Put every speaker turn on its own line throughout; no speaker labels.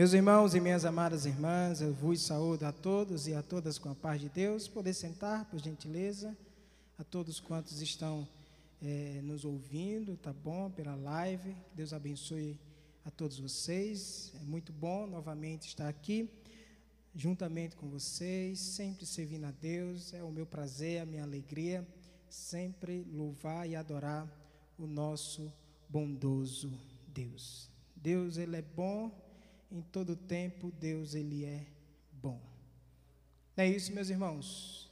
Meus irmãos e minhas amadas irmãs, eu vos saúdo a todos e a todas com a paz de Deus. Poder sentar, por gentileza, a todos quantos estão é, nos ouvindo, tá bom? Pela live. Que Deus abençoe a todos vocês. É muito bom novamente estar aqui, juntamente com vocês, sempre servindo a Deus. É o meu prazer, a minha alegria, sempre louvar e adorar o nosso bondoso Deus. Deus, Ele é bom em todo tempo, Deus, Ele é bom. Não é isso, meus irmãos?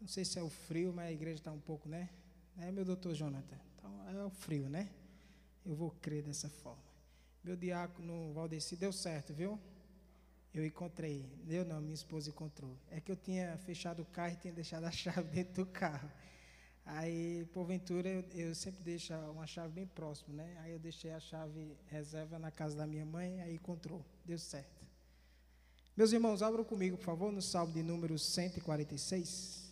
Não sei se é o frio, mas a igreja está um pouco, né? É, meu doutor Jonathan? Então, é o frio, né? Eu vou crer dessa forma. Meu diácono Valdeci deu certo, viu? Eu encontrei. Deu não, minha esposa encontrou. É que eu tinha fechado o carro e tinha deixado a chave dentro do carro. Aí, porventura, eu, eu, sempre deixo uma chave bem próxima, né? Aí eu deixei a chave reserva na casa da minha mãe, aí encontrou. Deu certo. Meus irmãos, abram comigo, por favor, no Salmo de número 146.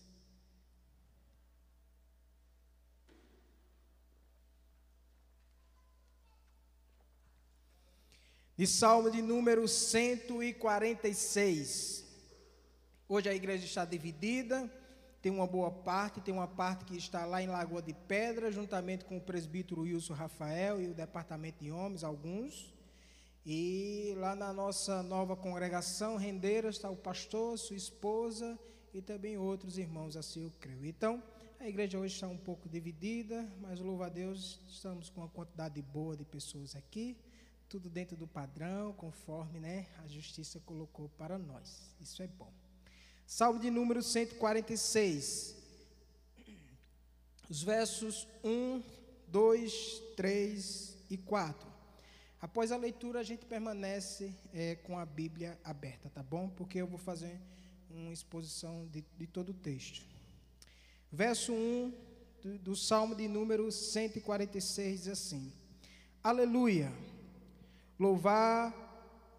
De Salmo de número 146. Hoje a igreja está dividida tem uma boa parte, tem uma parte que está lá em Lagoa de Pedra, juntamente com o presbítero Wilson Rafael e o departamento de homens, alguns. E lá na nossa nova congregação, Rendeira, está o pastor, sua esposa e também outros irmãos, assim eu creio. Então, a igreja hoje está um pouco dividida, mas louva a Deus, estamos com uma quantidade boa de pessoas aqui, tudo dentro do padrão, conforme né, a justiça colocou para nós. Isso é bom. Salmo de número 146. Os versos 1, 2, 3 e 4. Após a leitura, a gente permanece é, com a Bíblia aberta, tá bom? Porque eu vou fazer uma exposição de, de todo o texto. Verso 1 do, do Salmo de número 146 diz assim: Aleluia! Louvar,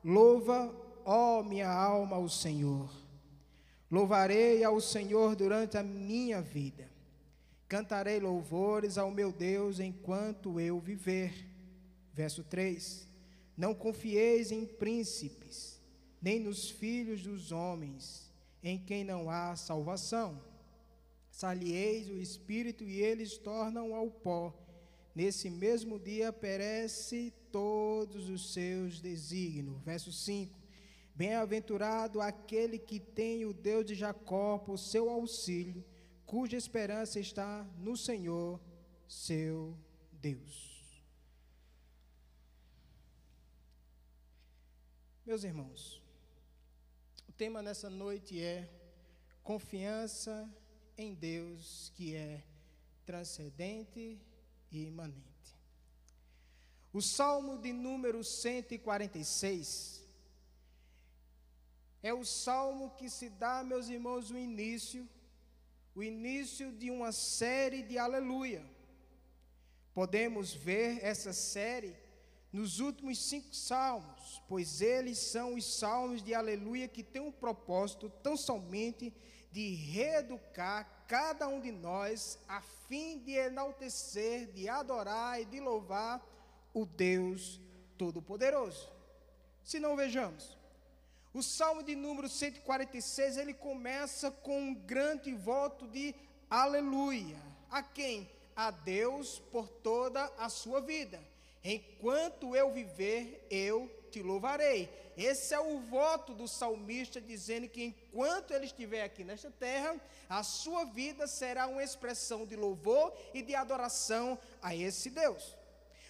louva, ó minha alma, o Senhor Louvarei ao Senhor durante a minha vida. Cantarei louvores ao meu Deus enquanto eu viver. Verso 3: Não confieis em príncipes, nem nos filhos dos homens, em quem não há salvação. Salieis o espírito e eles tornam ao pó. Nesse mesmo dia perece todos os seus desígnios. Verso 5: Bem-aventurado aquele que tem o Deus de Jacó por seu auxílio, cuja esperança está no Senhor, seu Deus. Meus irmãos, o tema nessa noite é confiança em Deus que é transcendente e imanente. O Salmo de número 146 é o salmo que se dá, meus irmãos, o início, o início de uma série de aleluia. Podemos ver essa série nos últimos cinco salmos, pois eles são os salmos de aleluia que têm um propósito tão somente de reeducar cada um de nós, a fim de enaltecer, de adorar e de louvar o Deus Todo-Poderoso. Se não vejamos, o Salmo de número 146, ele começa com um grande voto de aleluia. A quem? A Deus por toda a sua vida. Enquanto eu viver, eu te louvarei. Esse é o voto do salmista dizendo que enquanto ele estiver aqui nesta terra, a sua vida será uma expressão de louvor e de adoração a esse Deus.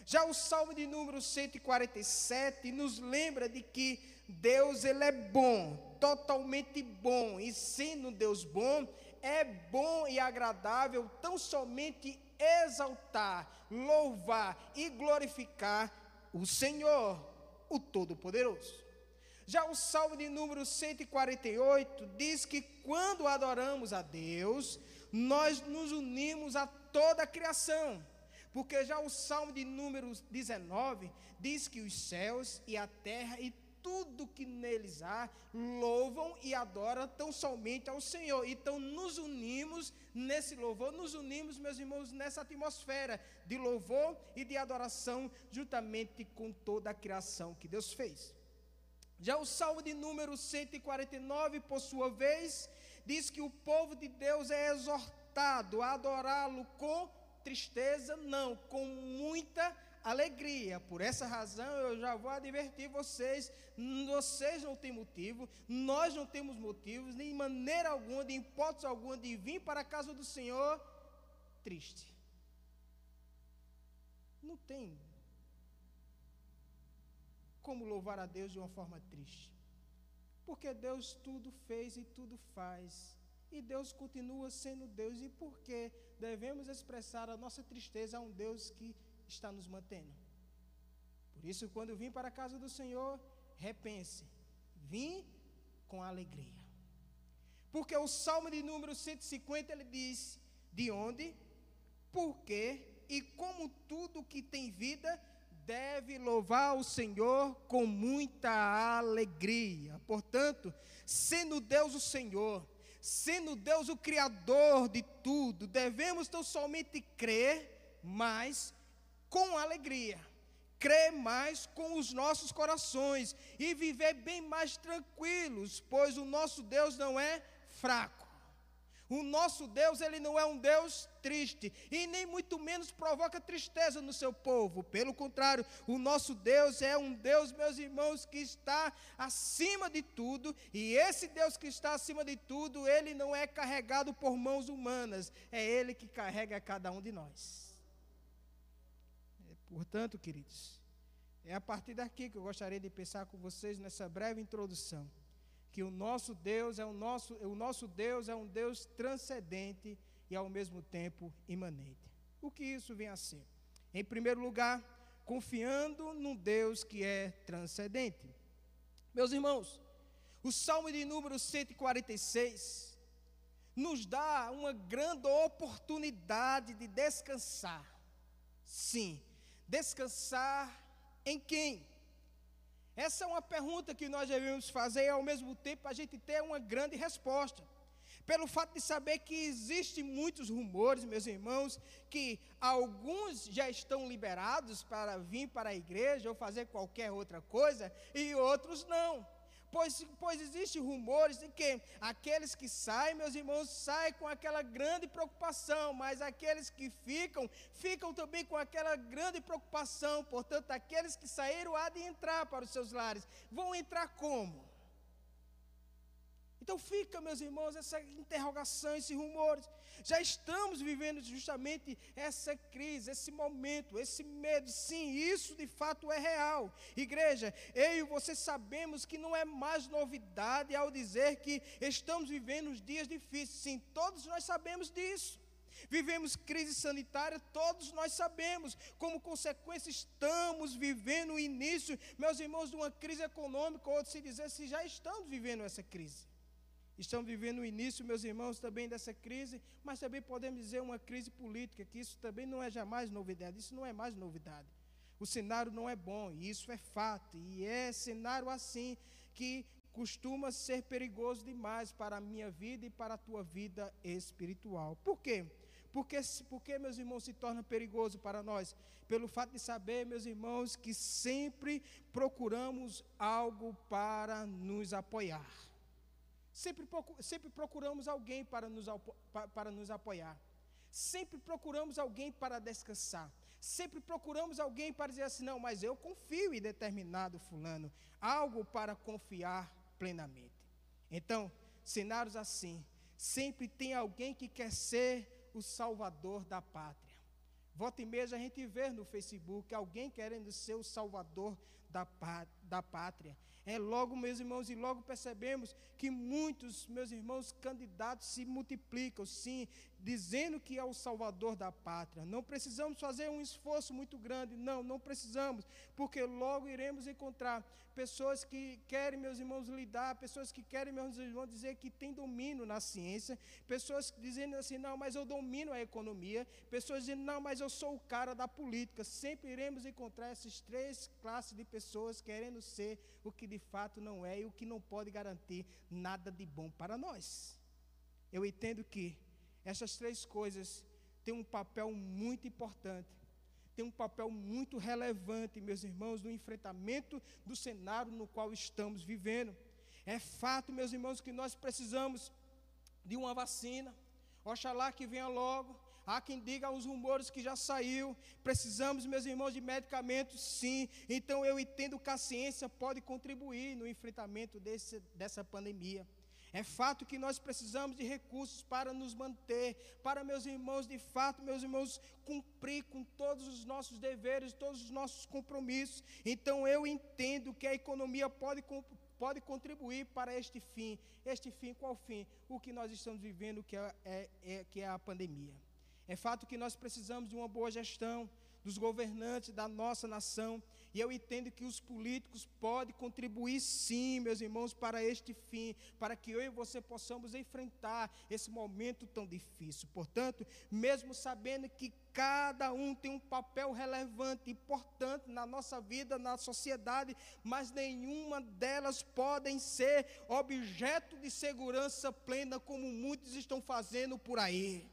Já o Salmo de número 147 nos lembra de que Deus ele é bom, totalmente bom, e sendo Deus bom, é bom e agradável tão somente exaltar, louvar e glorificar o Senhor, o Todo-Poderoso. Já o Salmo de número 148 diz que quando adoramos a Deus, nós nos unimos a toda a criação. Porque já o Salmo de número 19 diz que os céus e a terra e tudo que neles há, louvam e adoram tão somente ao Senhor. Então nos unimos nesse louvor, nos unimos, meus irmãos, nessa atmosfera de louvor e de adoração, juntamente com toda a criação que Deus fez. Já o Salmo de número 149, por sua vez, diz que o povo de Deus é exortado a adorá-lo com tristeza, não, com muita alegria. Por essa razão, eu já vou advertir vocês: vocês não têm motivo, nós não temos motivos, nem maneira alguma, de hipótese alguma, de vir para a casa do Senhor triste. Não tem como louvar a Deus de uma forma triste. Porque Deus tudo fez e tudo faz. E Deus continua sendo Deus. E por que devemos expressar a nossa tristeza a um Deus que está nos mantendo? Por isso, quando vim para a casa do Senhor, repense. Vim com alegria. Porque o Salmo de número 150 ele diz: De onde, por quê e como tudo que tem vida deve louvar o Senhor com muita alegria. Portanto, sendo Deus o Senhor, sendo Deus o Criador de tudo, devemos tão somente crer, mas com alegria. Crer mais com os nossos corações e viver bem mais tranquilos, pois o nosso Deus não é fraco. O nosso Deus, ele não é um Deus triste e nem muito menos provoca tristeza no seu povo. Pelo contrário, o nosso Deus é um Deus, meus irmãos, que está acima de tudo, e esse Deus que está acima de tudo, ele não é carregado por mãos humanas, é ele que carrega cada um de nós. Portanto, queridos, é a partir daqui que eu gostaria de pensar com vocês nessa breve introdução que o nosso Deus é o nosso, o nosso Deus é um Deus transcendente e ao mesmo tempo imanente. O que isso vem a ser? Em primeiro lugar, confiando num Deus que é transcendente. Meus irmãos, o Salmo de número 146 nos dá uma grande oportunidade de descansar. Sim, descansar em quem? Essa é uma pergunta que nós devemos fazer e ao mesmo tempo a gente ter uma grande resposta. Pelo fato de saber que existem muitos rumores, meus irmãos, que alguns já estão liberados para vir para a igreja ou fazer qualquer outra coisa e outros não. Pois, pois existem rumores de que aqueles que saem, meus irmãos, saem com aquela grande preocupação, mas aqueles que ficam, ficam também com aquela grande preocupação. Portanto, aqueles que saíram há de entrar para os seus lares. Vão entrar como? Então fica, meus irmãos, essa interrogação, esses rumores. Já estamos vivendo justamente essa crise, esse momento, esse medo. Sim, isso de fato é real. Igreja, eu e você sabemos que não é mais novidade ao dizer que estamos vivendo os dias difíceis. Sim, todos nós sabemos disso. Vivemos crise sanitária, todos nós sabemos. Como consequência, estamos vivendo o início, meus irmãos, de uma crise econômica, ou se dizer, se já estamos vivendo essa crise. Estamos vivendo o início, meus irmãos, também dessa crise, mas também podemos dizer uma crise política, que isso também não é jamais novidade, isso não é mais novidade. O cenário não é bom, e isso é fato, e é cenário assim que costuma ser perigoso demais para a minha vida e para a tua vida espiritual. Por quê? Porque, porque, meus irmãos, se torna perigoso para nós? Pelo fato de saber, meus irmãos, que sempre procuramos algo para nos apoiar. Sempre, procuramos alguém para nos, para nos apoiar. Sempre procuramos alguém para descansar. Sempre procuramos alguém para dizer assim: não, mas eu confio em determinado fulano. Algo para confiar plenamente. Então, cenários assim, sempre tem alguém que quer ser o salvador da pátria. Volta e meia a gente vê no Facebook alguém querendo ser o salvador da, da pátria. É logo, meus irmãos, e logo percebemos que muitos, meus irmãos, candidatos se multiplicam, sim, dizendo que é o salvador da pátria. Não precisamos fazer um esforço muito grande, não, não precisamos, porque logo iremos encontrar pessoas que querem, meus irmãos, lidar, pessoas que querem, meus irmãos, dizer que tem domínio na ciência, pessoas dizendo assim, não, mas eu domino a economia, pessoas dizendo, não, mas eu sou o cara da política. Sempre iremos encontrar essas três classes de pessoas querendo querendo ser o que de fato não é e o que não pode garantir nada de bom para nós. Eu entendo que essas três coisas têm um papel muito importante, têm um papel muito relevante, meus irmãos, no enfrentamento do cenário no qual estamos vivendo. É fato, meus irmãos, que nós precisamos de uma vacina. Oxalá que venha logo. Há quem diga os rumores que já saiu. Precisamos, meus irmãos, de medicamentos, sim. Então eu entendo que a ciência pode contribuir no enfrentamento desse, dessa pandemia. É fato que nós precisamos de recursos para nos manter, para, meus irmãos, de fato, meus irmãos, cumprir com todos os nossos deveres, todos os nossos compromissos. Então eu entendo que a economia pode pode contribuir para este fim. Este fim, qual fim? O que nós estamos vivendo, que é, é, é, que é a pandemia. É fato que nós precisamos de uma boa gestão dos governantes da nossa nação. E eu entendo que os políticos podem contribuir sim, meus irmãos, para este fim, para que eu e você possamos enfrentar esse momento tão difícil. Portanto, mesmo sabendo que cada um tem um papel relevante, importante na nossa vida, na sociedade, mas nenhuma delas podem ser objeto de segurança plena, como muitos estão fazendo por aí.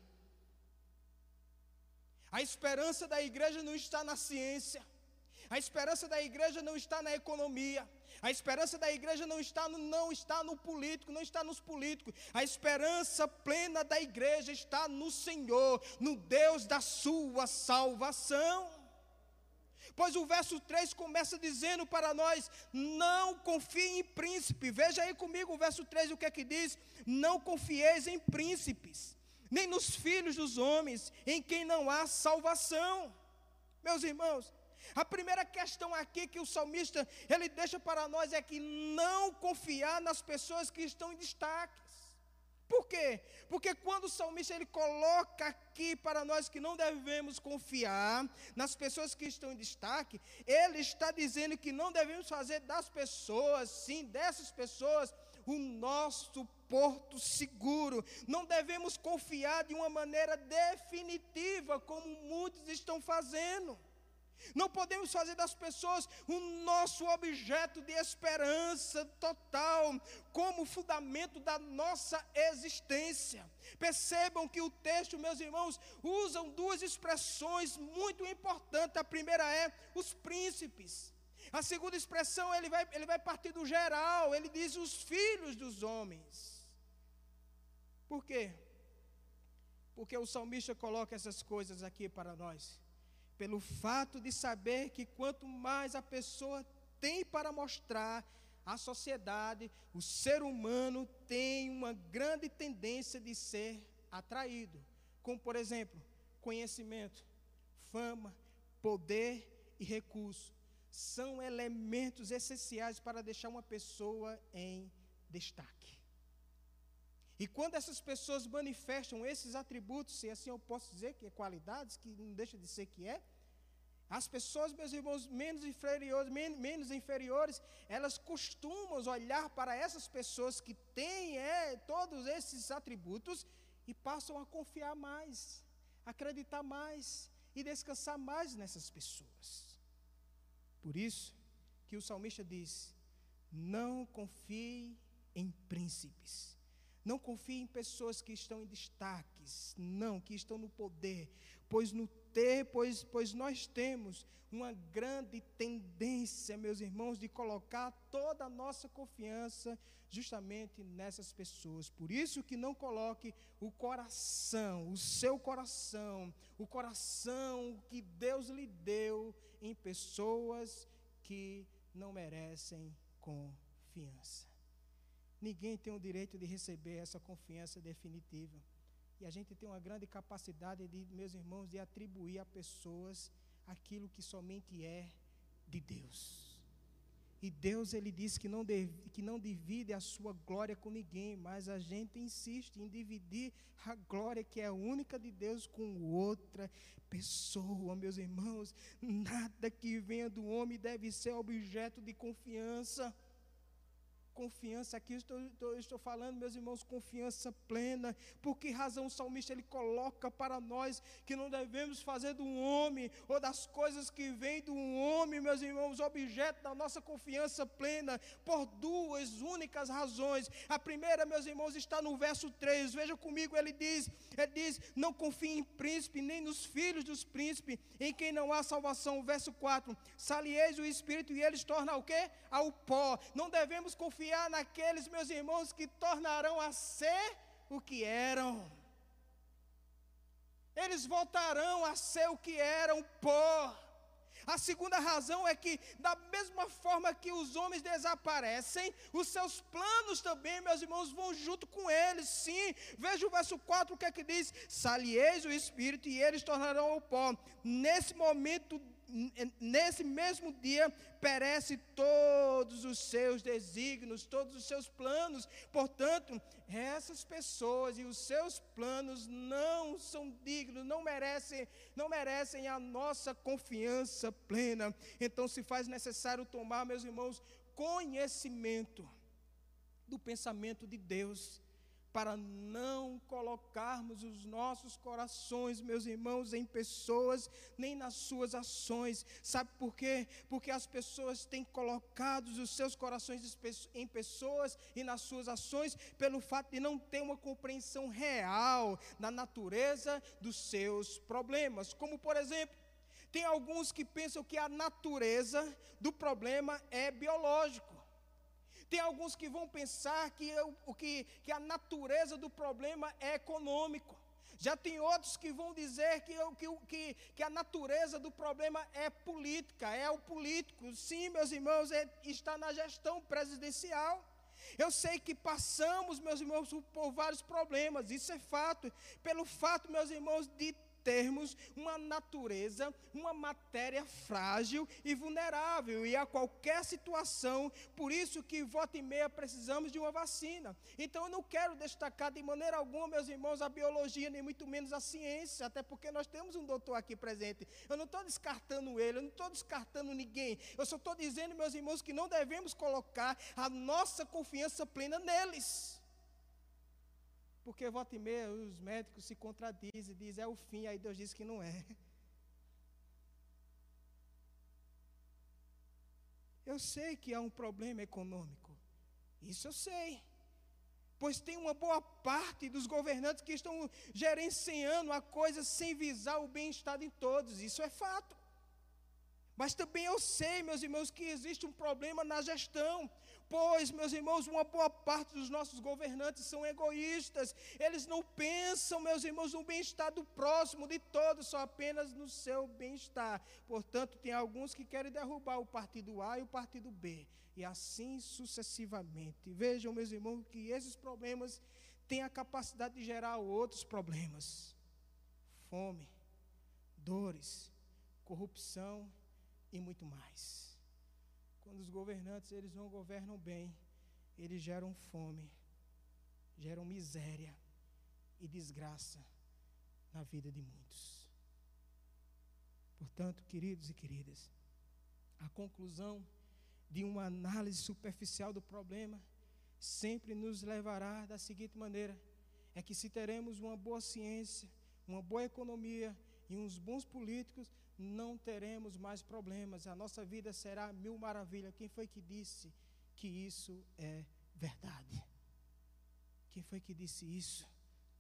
A esperança da igreja não está na ciência. A esperança da igreja não está na economia. A esperança da igreja não está no, não está no político, não está nos políticos. A esperança plena da igreja está no Senhor, no Deus da sua salvação. Pois o verso 3 começa dizendo para nós: não confie em príncipe. Veja aí comigo o verso 3, o que é que diz? Não confieis em príncipes, nem nos filhos dos homens, em quem não há salvação. Meus irmãos, a primeira questão aqui que o salmista ele deixa para nós é que não confiar nas pessoas que estão em destaques. Por quê? Porque quando o salmista ele coloca aqui para nós que não devemos confiar nas pessoas que estão em destaque, ele está dizendo que não devemos fazer das pessoas, sim, dessas pessoas, o nosso porto seguro. Não devemos confiar de uma maneira definitiva, como muitos estão fazendo. Não podemos fazer das pessoas o nosso objeto de esperança total, como fundamento da nossa existência. Percebam que o texto, meus irmãos, usam duas expressões muito importantes. A primeira é os príncipes. A segunda expressão, ele vai, ele vai partir do geral, ele diz os filhos dos homens. Por quê? Porque o salmista coloca essas coisas aqui para nós pelo fato de saber que quanto mais a pessoa tem para mostrar à sociedade, o ser humano tem uma grande tendência de ser atraído, como por exemplo, conhecimento, fama, poder e recurso. São elementos essenciais para deixar uma pessoa em destaque. E quando essas pessoas manifestam esses atributos, se assim eu posso dizer que é qualidades, que não deixa de ser que é, as pessoas, meus irmãos, menos inferiores, menos, menos inferiores, elas costumam olhar para essas pessoas que têm é, todos esses atributos e passam a confiar mais, acreditar mais e descansar mais nessas pessoas. Por isso que o salmista diz: não confie em príncipes não confie em pessoas que estão em destaques, não, que estão no poder, pois no ter, pois, pois nós temos uma grande tendência, meus irmãos, de colocar toda a nossa confiança justamente nessas pessoas. Por isso que não coloque o coração, o seu coração, o coração que Deus lhe deu em pessoas que não merecem confiança. Ninguém tem o direito de receber essa confiança definitiva. E a gente tem uma grande capacidade de, meus irmãos, de atribuir a pessoas aquilo que somente é de Deus. E Deus ele diz que não, que não divide a sua glória com ninguém, mas a gente insiste em dividir a glória que é única de Deus com outra pessoa, meus irmãos. Nada que venha do homem deve ser objeto de confiança confiança aqui, estou, estou, estou, falando, meus irmãos, confiança plena. Por que razão o salmista ele coloca para nós que não devemos fazer do homem ou das coisas que vêm do homem, meus irmãos, objeto da nossa confiança plena por duas únicas razões. A primeira, meus irmãos, está no verso 3. Veja comigo, ele diz: ele diz: Não confie em príncipe, nem nos filhos dos príncipes, em quem não há salvação. Verso 4: Salieis o espírito e eles tornam o quê? Ao pó. Não devemos confiar naqueles, meus irmãos, que tornarão a ser o que eram. Eles voltarão a ser o que eram, pó. A segunda razão é que, da mesma forma que os homens desaparecem, os seus planos também, meus irmãos, vão junto com eles. Sim, veja o verso 4, o que é que diz? Salieis o espírito e eles tornarão o pó. Nesse momento nesse mesmo dia perece todos os seus desígnios, todos os seus planos. Portanto, essas pessoas e os seus planos não são dignos, não merecem, não merecem a nossa confiança plena. Então se faz necessário tomar, meus irmãos, conhecimento do pensamento de Deus para não colocarmos os nossos corações, meus irmãos, em pessoas, nem nas suas ações. Sabe por quê? Porque as pessoas têm colocado os seus corações em pessoas e nas suas ações pelo fato de não ter uma compreensão real da natureza dos seus problemas. Como, por exemplo, tem alguns que pensam que a natureza do problema é biológico. Tem alguns que vão pensar que, eu, que, que a natureza do problema é econômico. Já tem outros que vão dizer que, que, que, que a natureza do problema é política, é o político. Sim, meus irmãos, é, está na gestão presidencial. Eu sei que passamos, meus irmãos, por vários problemas, isso é fato. Pelo fato, meus irmãos, de termos uma natureza, uma matéria frágil e vulnerável, e a qualquer situação, por isso que volta e meia precisamos de uma vacina. Então eu não quero destacar de maneira alguma, meus irmãos, a biologia, nem muito menos a ciência, até porque nós temos um doutor aqui presente. Eu não estou descartando ele, eu não estou descartando ninguém. Eu só estou dizendo, meus irmãos, que não devemos colocar a nossa confiança plena neles. Porque volta e meia os médicos se contradizem, dizem é o fim, aí Deus diz que não é. Eu sei que há um problema econômico. Isso eu sei. Pois tem uma boa parte dos governantes que estão gerenciando a coisa sem visar o bem-estar de todos. Isso é fato. Mas também eu sei, meus irmãos, que existe um problema na gestão. Pois, meus irmãos, uma boa parte dos nossos governantes são egoístas. Eles não pensam, meus irmãos, no bem-estar do próximo, de todos, só apenas no seu bem-estar. Portanto, tem alguns que querem derrubar o partido A e o partido B. E assim sucessivamente. Vejam, meus irmãos, que esses problemas têm a capacidade de gerar outros problemas: fome, dores, corrupção e muito mais. Quando os governantes eles não governam bem, eles geram fome, geram miséria e desgraça na vida de muitos. Portanto, queridos e queridas, a conclusão de uma análise superficial do problema sempre nos levará da seguinte maneira: é que se teremos uma boa ciência, uma boa economia e uns bons políticos, não teremos mais problemas, a nossa vida será mil maravilhas. Quem foi que disse que isso é verdade? Quem foi que disse isso?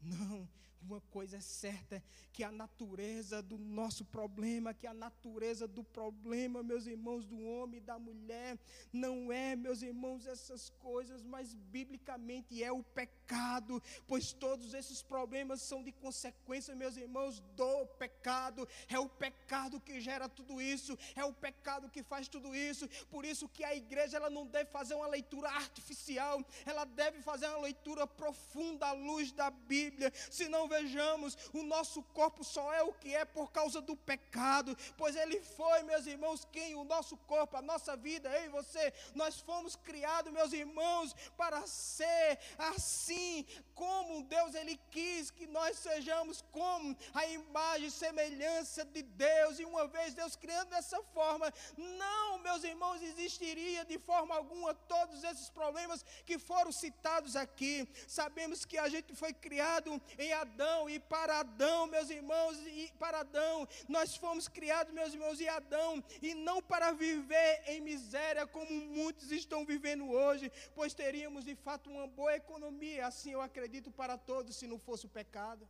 Não, uma coisa é certa, que a natureza do nosso problema, que a natureza do problema, meus irmãos, do homem e da mulher, não é, meus irmãos, essas coisas, mas biblicamente é o pecado, pois todos esses problemas são de consequência, meus irmãos, do pecado. É o pecado que gera tudo isso, é o pecado que faz tudo isso. Por isso que a igreja ela não deve fazer uma leitura artificial, ela deve fazer uma leitura profunda à luz da Bíblia, senão vejamos, o nosso corpo só é o que é por causa do pecado, pois ele foi, meus irmãos, quem o nosso corpo, a nossa vida, eu e você, nós fomos criados, meus irmãos, para ser assim, como Deus ele quis que nós sejamos como a imagem e semelhança de Deus, e uma vez Deus criando dessa forma, não, meus irmãos, existiria de forma alguma todos esses problemas que foram citados aqui. Sabemos que a gente foi criado criado em Adão, e para Adão, meus irmãos, e para Adão, nós fomos criados, meus irmãos, em Adão, e não para viver em miséria como muitos estão vivendo hoje, pois teríamos de fato uma boa economia, assim eu acredito para todos, se não fosse o pecado.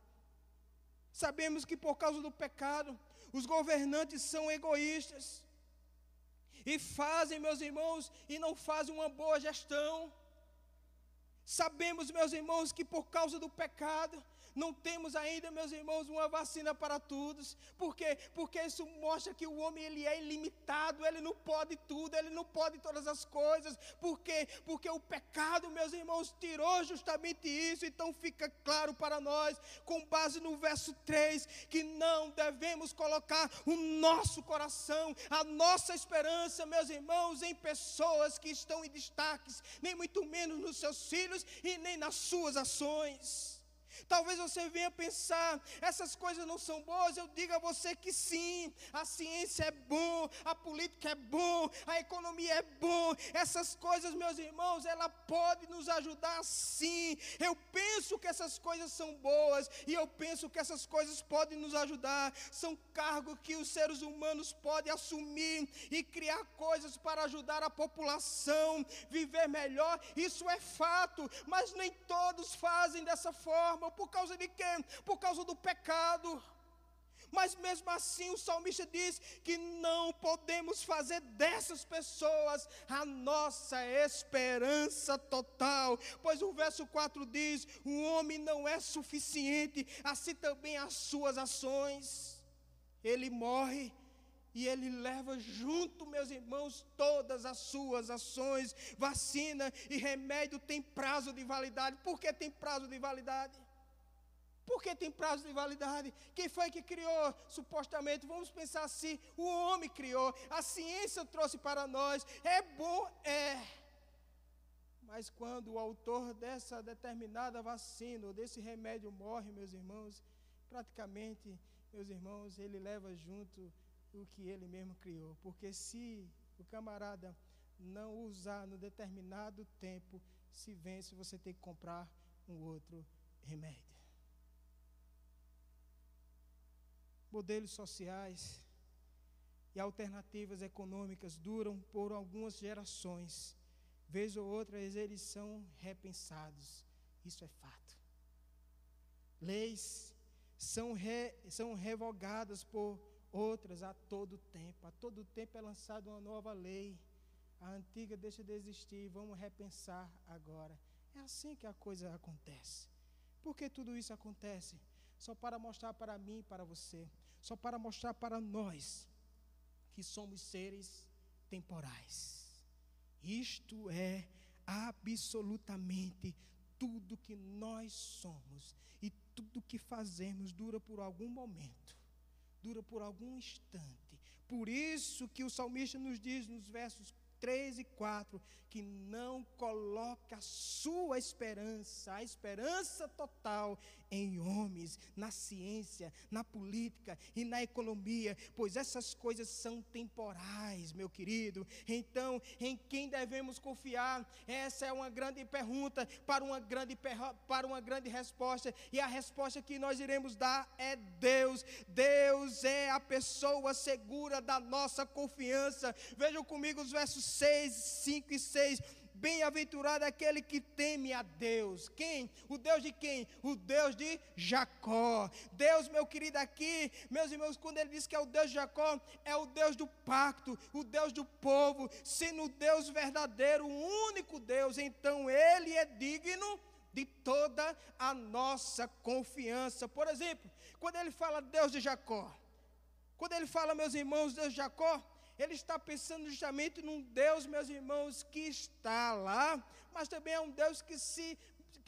Sabemos que por causa do pecado, os governantes são egoístas e fazem, meus irmãos, e não fazem uma boa gestão. Sabemos, meus irmãos, que por causa do pecado, não temos ainda, meus irmãos, uma vacina para todos. Por quê? Porque isso mostra que o homem ele é ilimitado, ele não pode tudo, ele não pode todas as coisas. Por quê? Porque o pecado, meus irmãos, tirou justamente isso. Então fica claro para nós, com base no verso 3, que não devemos colocar o nosso coração, a nossa esperança, meus irmãos, em pessoas que estão em destaques, nem muito menos nos seus filhos e nem nas suas ações. Talvez você venha pensar, essas coisas não são boas. Eu digo a você que sim, a ciência é bom, a política é bom, a economia é bom. Essas coisas, meus irmãos, ela pode nos ajudar sim. Eu penso que essas coisas são boas e eu penso que essas coisas podem nos ajudar. São cargos que os seres humanos podem assumir e criar coisas para ajudar a população viver melhor. Isso é fato, mas nem todos fazem dessa forma por causa de quê? Por causa do pecado. Mas mesmo assim o salmista diz que não podemos fazer dessas pessoas a nossa esperança total. Pois o verso 4 diz: o homem não é suficiente, assim também as suas ações. Ele morre e ele leva junto, meus irmãos, todas as suas ações. Vacina e remédio tem prazo de validade. Por que tem prazo de validade? Porque tem prazo de validade. Quem foi que criou? Supostamente, vamos pensar assim: o homem criou, a ciência trouxe para nós. É bom? É. Mas quando o autor dessa determinada vacina ou desse remédio morre, meus irmãos, praticamente, meus irmãos, ele leva junto o que ele mesmo criou. Porque se o camarada não usar no determinado tempo, se vence, você tem que comprar um outro remédio. Modelos sociais e alternativas econômicas duram por algumas gerações. Vez ou outra, eles são repensados. Isso é fato. Leis são, re, são revogadas por outras a todo tempo. A todo tempo é lançada uma nova lei. A antiga deixa de existir. Vamos repensar agora. É assim que a coisa acontece. Por que tudo isso acontece? Só para mostrar para mim e para você, só para mostrar para nós que somos seres temporais. Isto é absolutamente tudo que nós somos e tudo que fazemos dura por algum momento, dura por algum instante. Por isso que o salmista nos diz nos versos 3 e 4, que não coloca a sua esperança, a esperança total em homens, na ciência, na política e na economia, pois essas coisas são temporais, meu querido. Então, em quem devemos confiar? Essa é uma grande pergunta para uma grande, para uma grande resposta, e a resposta que nós iremos dar é Deus. Deus é a pessoa segura da nossa confiança. Vejam comigo os versos 6, 5 e 6. Bem-aventurado aquele que teme a Deus. Quem? O Deus de quem? O Deus de Jacó. Deus, meu querido, aqui, meus irmãos, quando ele diz que é o Deus de Jacó, é o Deus do pacto, o Deus do povo, sendo o Deus verdadeiro, o único Deus, então ele é digno de toda a nossa confiança. Por exemplo, quando ele fala Deus de Jacó, quando ele fala, meus irmãos, Deus de Jacó, ele está pensando justamente num Deus, meus irmãos, que está lá, mas também é um Deus que se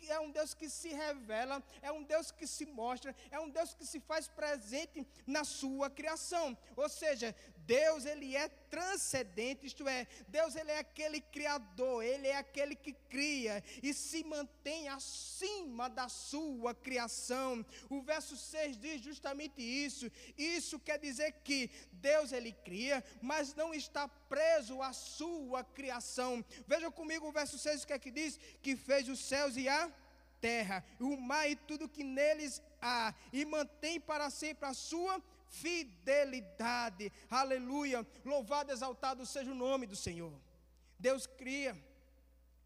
é um Deus que se revela, é um Deus que se mostra, é um Deus que se faz presente na sua criação. Ou seja, Deus ele é transcendente, isto é, Deus ele é aquele criador, ele é aquele que cria e se mantém acima da sua criação. O verso 6 diz justamente isso. Isso quer dizer que Deus ele cria, mas não está preso à sua criação. Veja comigo o verso 6 o que é que diz? Que fez os céus e a terra, o mar e tudo que neles há, e mantém para sempre a sua fidelidade. Aleluia. Louvado, exaltado seja o nome do Senhor. Deus cria,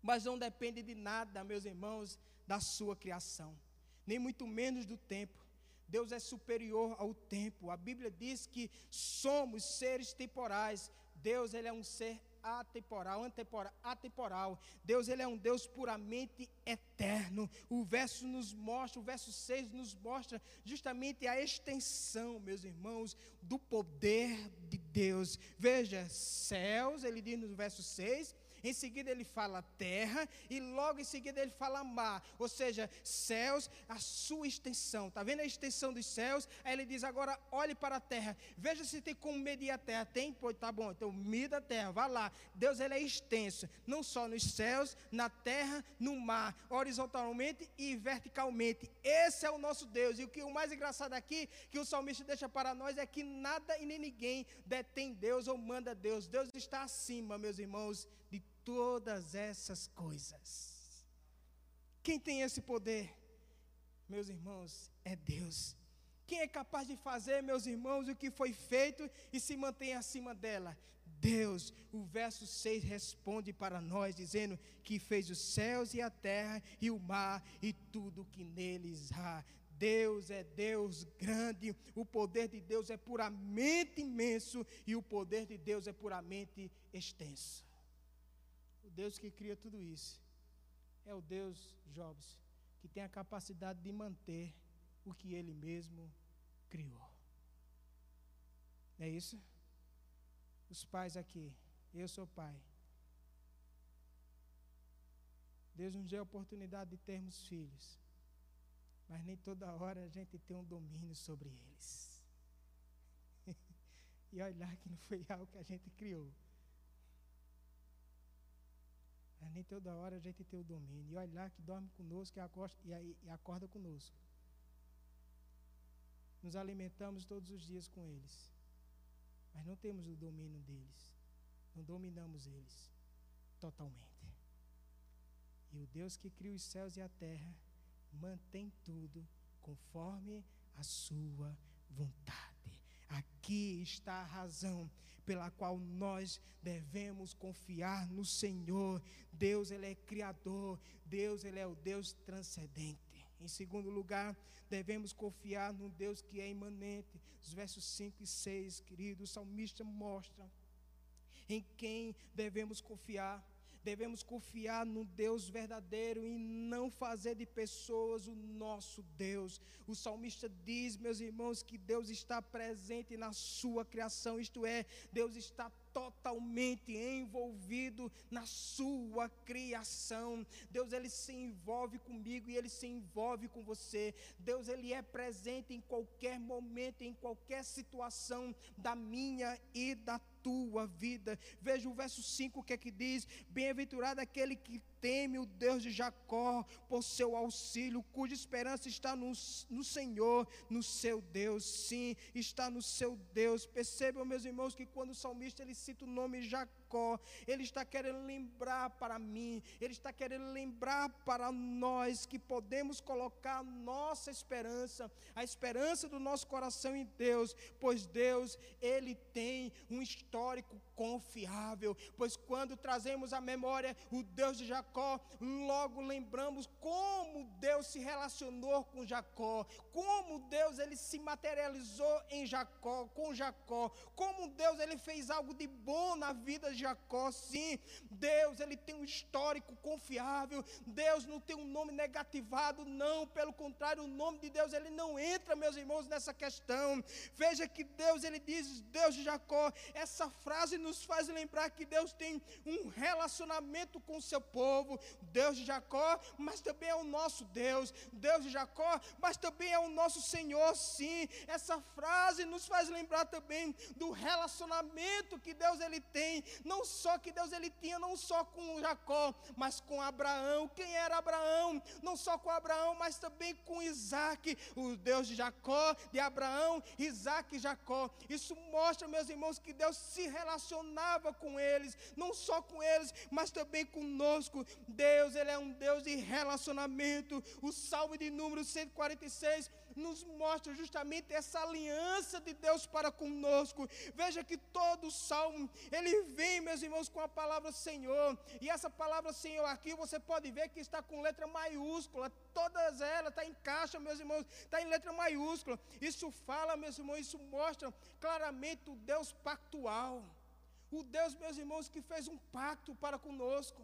mas não depende de nada, meus irmãos, da sua criação, nem muito menos do tempo. Deus é superior ao tempo. A Bíblia diz que somos seres temporais. Deus ele é um ser atemporal, antemporal, atemporal. Deus ele é um Deus puramente eterno. O verso nos mostra, o verso 6 nos mostra justamente a extensão, meus irmãos, do poder de Deus. Veja, céus, ele diz no verso 6, em seguida ele fala terra e logo em seguida ele fala mar, ou seja, céus, a sua extensão. Está vendo a extensão dos céus? Aí ele diz agora olhe para a terra. Veja se tem como medir a terra. Tem? Pois tá bom. Então mida a terra. Vá lá. Deus ele é extenso, não só nos céus, na terra, no mar, horizontalmente e verticalmente. Esse é o nosso Deus. E o que o mais engraçado aqui que o salmista deixa para nós é que nada e nem ninguém detém Deus ou manda Deus. Deus está acima, meus irmãos, todas essas coisas. Quem tem esse poder, meus irmãos, é Deus. Quem é capaz de fazer, meus irmãos, o que foi feito e se mantém acima dela? Deus. O verso 6 responde para nós, dizendo que fez os céus e a terra e o mar e tudo que neles há. Deus é Deus grande, o poder de Deus é puramente imenso e o poder de Deus é puramente extenso. Deus que cria tudo isso é o Deus, Jobs, que tem a capacidade de manter o que ele mesmo criou. É isso? Os pais aqui, eu sou pai. Deus nos deu a oportunidade de termos filhos, mas nem toda hora a gente tem um domínio sobre eles. e olha lá que não foi algo que a gente criou. Mas nem toda hora a gente tem o domínio. E olha lá que dorme conosco acorda, e acorda conosco. Nos alimentamos todos os dias com eles. Mas não temos o domínio deles. Não dominamos eles totalmente. E o Deus que cria os céus e a terra mantém tudo conforme a sua vontade. Aqui está a razão pela qual nós devemos confiar no Senhor. Deus, Ele é Criador, Deus, Ele é o Deus transcendente. Em segundo lugar, devemos confiar no Deus que é imanente. Os versos 5 e 6, querido, o salmista mostra em quem devemos confiar devemos confiar no Deus verdadeiro e não fazer de pessoas o nosso Deus. O salmista diz, meus irmãos, que Deus está presente na sua criação, isto é, Deus está totalmente envolvido na sua criação. Deus ele se envolve comigo e ele se envolve com você. Deus ele é presente em qualquer momento, em qualquer situação da minha e da tua vida. Veja o verso 5 o que é que diz: Bem-aventurado aquele que teme o Deus de Jacó por seu auxílio, cuja esperança está no, no Senhor, no seu Deus. Sim, está no seu Deus. Percebam, meus irmãos, que quando o salmista ele cita o nome Jacó. Ele está querendo lembrar para mim, ele está querendo lembrar para nós que podemos colocar nossa esperança, a esperança do nosso coração em Deus, pois Deus, ele tem um histórico confiável, pois quando trazemos à memória o Deus de Jacó, logo lembramos como Deus se relacionou com Jacó, como Deus ele se materializou em Jacó, com Jacó, como Deus ele fez algo de bom na vida de Jacó, sim. Deus, ele tem um histórico confiável. Deus não tem um nome negativado, não. Pelo contrário, o nome de Deus, ele não entra, meus irmãos, nessa questão. Veja que Deus, ele diz, Deus de Jacó. Essa frase nos faz lembrar que Deus tem um relacionamento com o seu povo. Deus de Jacó, mas também é o nosso Deus. Deus de Jacó, mas também é o nosso Senhor, sim. Essa frase nos faz lembrar também do relacionamento que Deus ele tem não só que Deus ele tinha, não só com Jacó, mas com Abraão. Quem era Abraão? Não só com Abraão, mas também com Isaac, o Deus de Jacó, de Abraão, Isaac e Jacó. Isso mostra, meus irmãos, que Deus se relaciona relacionava com eles, não só com eles, mas também conosco. Deus, Ele é um Deus de relacionamento. O Salmo de número 146 nos mostra justamente essa aliança de Deus para conosco. Veja que todo salmo, ele vem, meus irmãos, com a palavra Senhor. E essa palavra Senhor aqui, você pode ver que está com letra maiúscula. Todas elas, está em caixa, meus irmãos, está em letra maiúscula. Isso fala, meus irmãos, isso mostra claramente o Deus pactual. O Deus, meus irmãos, que fez um pacto para conosco.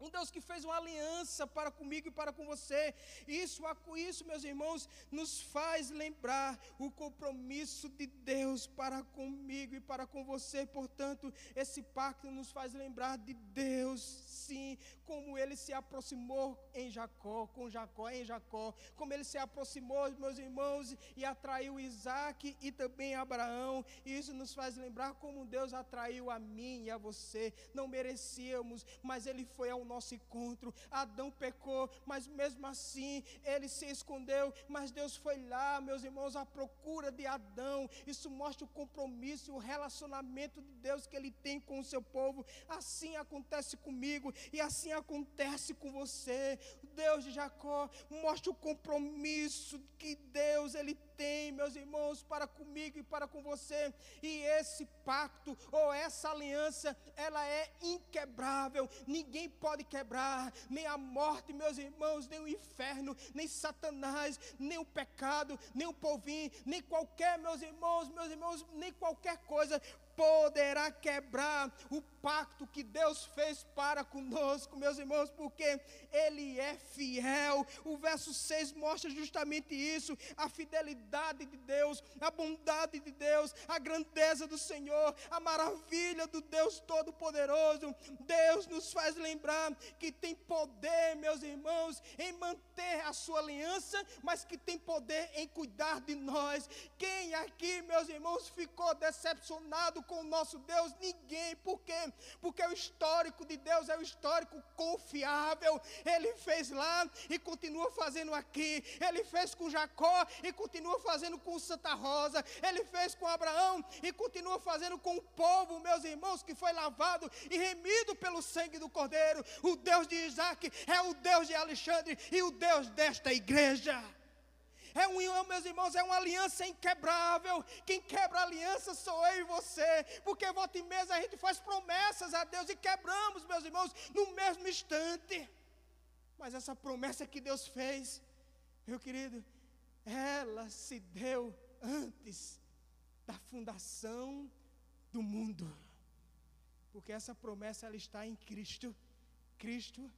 Um Deus que fez uma aliança para comigo e para com você. Isso, isso, meus irmãos, nos faz lembrar o compromisso de Deus para comigo e para com você. Portanto, esse pacto nos faz lembrar de Deus, sim, como ele se aproximou em Jacó, com Jacó em Jacó, como ele se aproximou, meus irmãos, e atraiu Isaac e também Abraão. Isso nos faz lembrar como Deus atraiu a mim e a você. Não merecíamos, mas ele foi ao nosso encontro. Adão pecou, mas mesmo assim ele se escondeu. Mas Deus foi lá, meus irmãos, à procura de Adão. Isso mostra o compromisso, o relacionamento de Deus que ele tem com o seu povo. Assim acontece comigo e assim acontece com você. Deus de Jacó mostra o compromisso que Deus ele tem, meus irmãos, para comigo e para com você. E esse pacto ou essa aliança, ela é inquebrável. Ninguém pode quebrar, nem a morte, meus irmãos, nem o inferno, nem Satanás, nem o pecado, nem o povinho, nem qualquer, meus irmãos, meus irmãos, nem qualquer coisa poderá quebrar o pacto que Deus fez para conosco, meus irmãos, porque Ele é fiel. O verso 6 mostra justamente isso: a fidelidade de Deus, a bondade de Deus, a grandeza do Senhor, a maravilha do Deus Todo-Poderoso. Deus nos faz lembrar que tem poder, meus irmãos, em manter a sua aliança, mas que tem poder em cuidar de nós. Quem aqui, meus irmãos, ficou decepcionado com o nosso Deus? Ninguém. Por Porque o histórico de Deus é o histórico confiável. Ele fez lá e continua fazendo aqui. Ele fez com Jacó e continua fazendo com Santa Rosa. Ele fez com Abraão e continua fazendo com o povo, meus irmãos, que foi lavado e remido pelo sangue do Cordeiro. O Deus de Isaac é o Deus de Alexandre e o Deus desta igreja. É um, meus irmãos, é uma aliança inquebrável. Quem quebra a aliança sou eu e você. Porque volta e mesa a gente faz promessas a Deus e quebramos, meus irmãos, no mesmo instante. Mas essa promessa que Deus fez, meu querido, ela se deu antes da fundação do mundo. Porque essa promessa ela está em Cristo. Cristo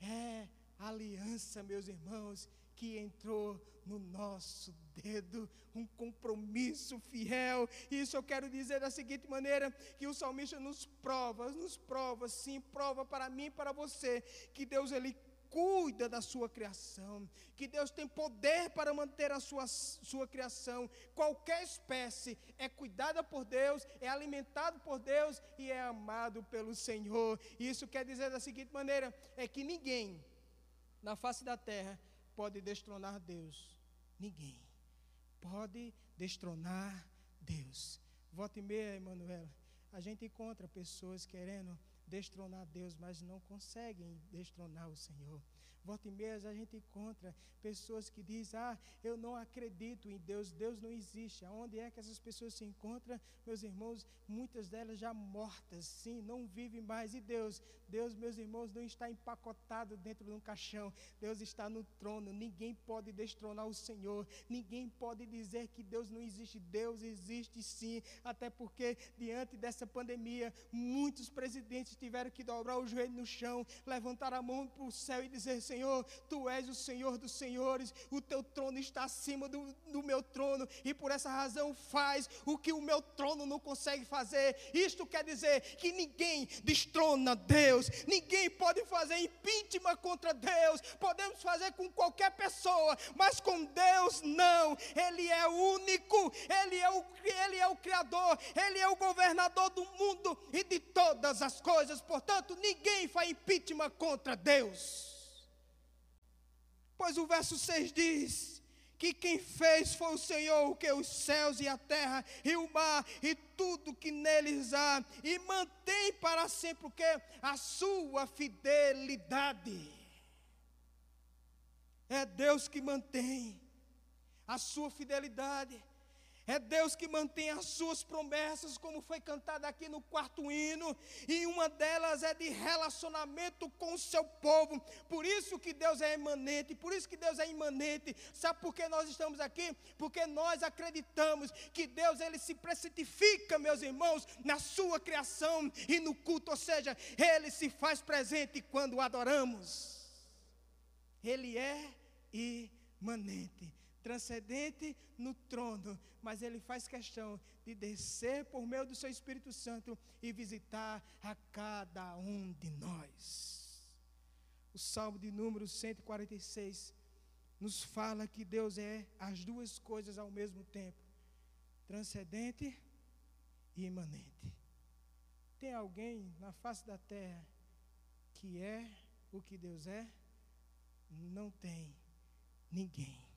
é aliança, meus irmãos, que entrou no nosso dedo, um compromisso fiel. Isso eu quero dizer da seguinte maneira: que o salmista nos prova, nos prova, sim, prova para mim e para você, que Deus ele cuida da sua criação, que Deus tem poder para manter a sua, sua criação. Qualquer espécie é cuidada por Deus, é alimentado por Deus e é amado pelo Senhor. Isso quer dizer da seguinte maneira: é que ninguém na face da terra pode destronar Deus. Ninguém pode destronar Deus. Volta e meia, Emanuela, a gente encontra pessoas querendo destronar Deus, mas não conseguem destronar o Senhor. Volta e meia a gente encontra pessoas que dizem: Ah, eu não acredito em Deus, Deus não existe. Aonde é que essas pessoas se encontram, meus irmãos? Muitas delas já mortas, sim, não vivem mais. E Deus, Deus, meus irmãos, não está empacotado dentro de um caixão. Deus está no trono. Ninguém pode destronar o Senhor. Ninguém pode dizer que Deus não existe. Deus existe sim. Até porque, diante dessa pandemia, muitos presidentes tiveram que dobrar o joelho no chão, levantar a mão para o céu e dizer: Senhor, tu és o Senhor dos senhores, o teu trono está acima do, do meu trono, e por essa razão faz o que o meu trono não consegue fazer. Isto quer dizer que ninguém destrona Deus, ninguém pode fazer impeachment contra Deus, podemos fazer com qualquer pessoa, mas com Deus não, Ele é único, Ele é o, Ele é o Criador, Ele é o governador do mundo e de todas as coisas, portanto, ninguém faz impeachment contra Deus. Pois o verso 6 diz que quem fez foi o Senhor, que os céus e a terra e o mar e tudo que neles há, e mantém para sempre o que? A sua fidelidade. É Deus que mantém a sua fidelidade. É Deus que mantém as suas promessas, como foi cantado aqui no quarto hino, e uma delas é de relacionamento com o seu povo. Por isso que Deus é imanente, por isso que Deus é imanente. Sabe por que nós estamos aqui? Porque nós acreditamos que Deus ele se precipita, meus irmãos, na sua criação e no culto, ou seja, ele se faz presente quando adoramos. Ele é imanente transcendente no trono, mas ele faz questão de descer por meio do seu Espírito Santo e visitar a cada um de nós. O Salmo de número 146 nos fala que Deus é as duas coisas ao mesmo tempo: transcendente e imanente. Tem alguém na face da terra que é o que Deus é? Não tem ninguém.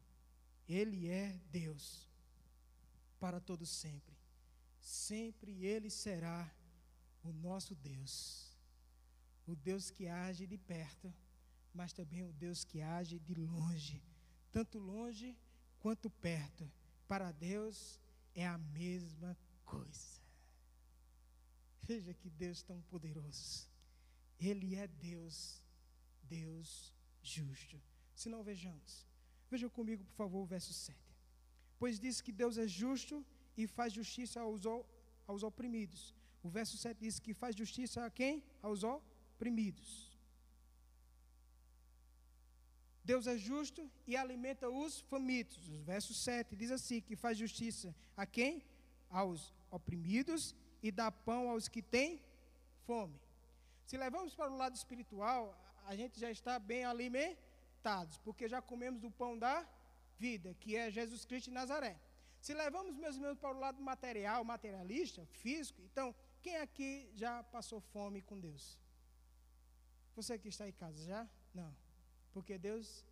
Ele é Deus para todo sempre. Sempre ele será o nosso Deus. O Deus que age de perto, mas também o Deus que age de longe, tanto longe quanto perto. Para Deus é a mesma coisa. Veja que Deus tão poderoso. Ele é Deus, Deus justo. Se não vejamos, Veja comigo, por favor, o verso 7. Pois diz que Deus é justo e faz justiça aos, aos oprimidos. O verso 7 diz que faz justiça a quem? Aos oprimidos. Deus é justo e alimenta os famintos. O verso 7 diz assim: que faz justiça a quem? Aos oprimidos e dá pão aos que têm fome. Se levamos para o lado espiritual, a gente já está bem alimentado porque já comemos do pão da vida, que é Jesus Cristo de Nazaré. Se levamos, meus irmãos, para o lado material, materialista, físico, então, quem aqui já passou fome com Deus? Você que está em casa já? Não. Porque Deus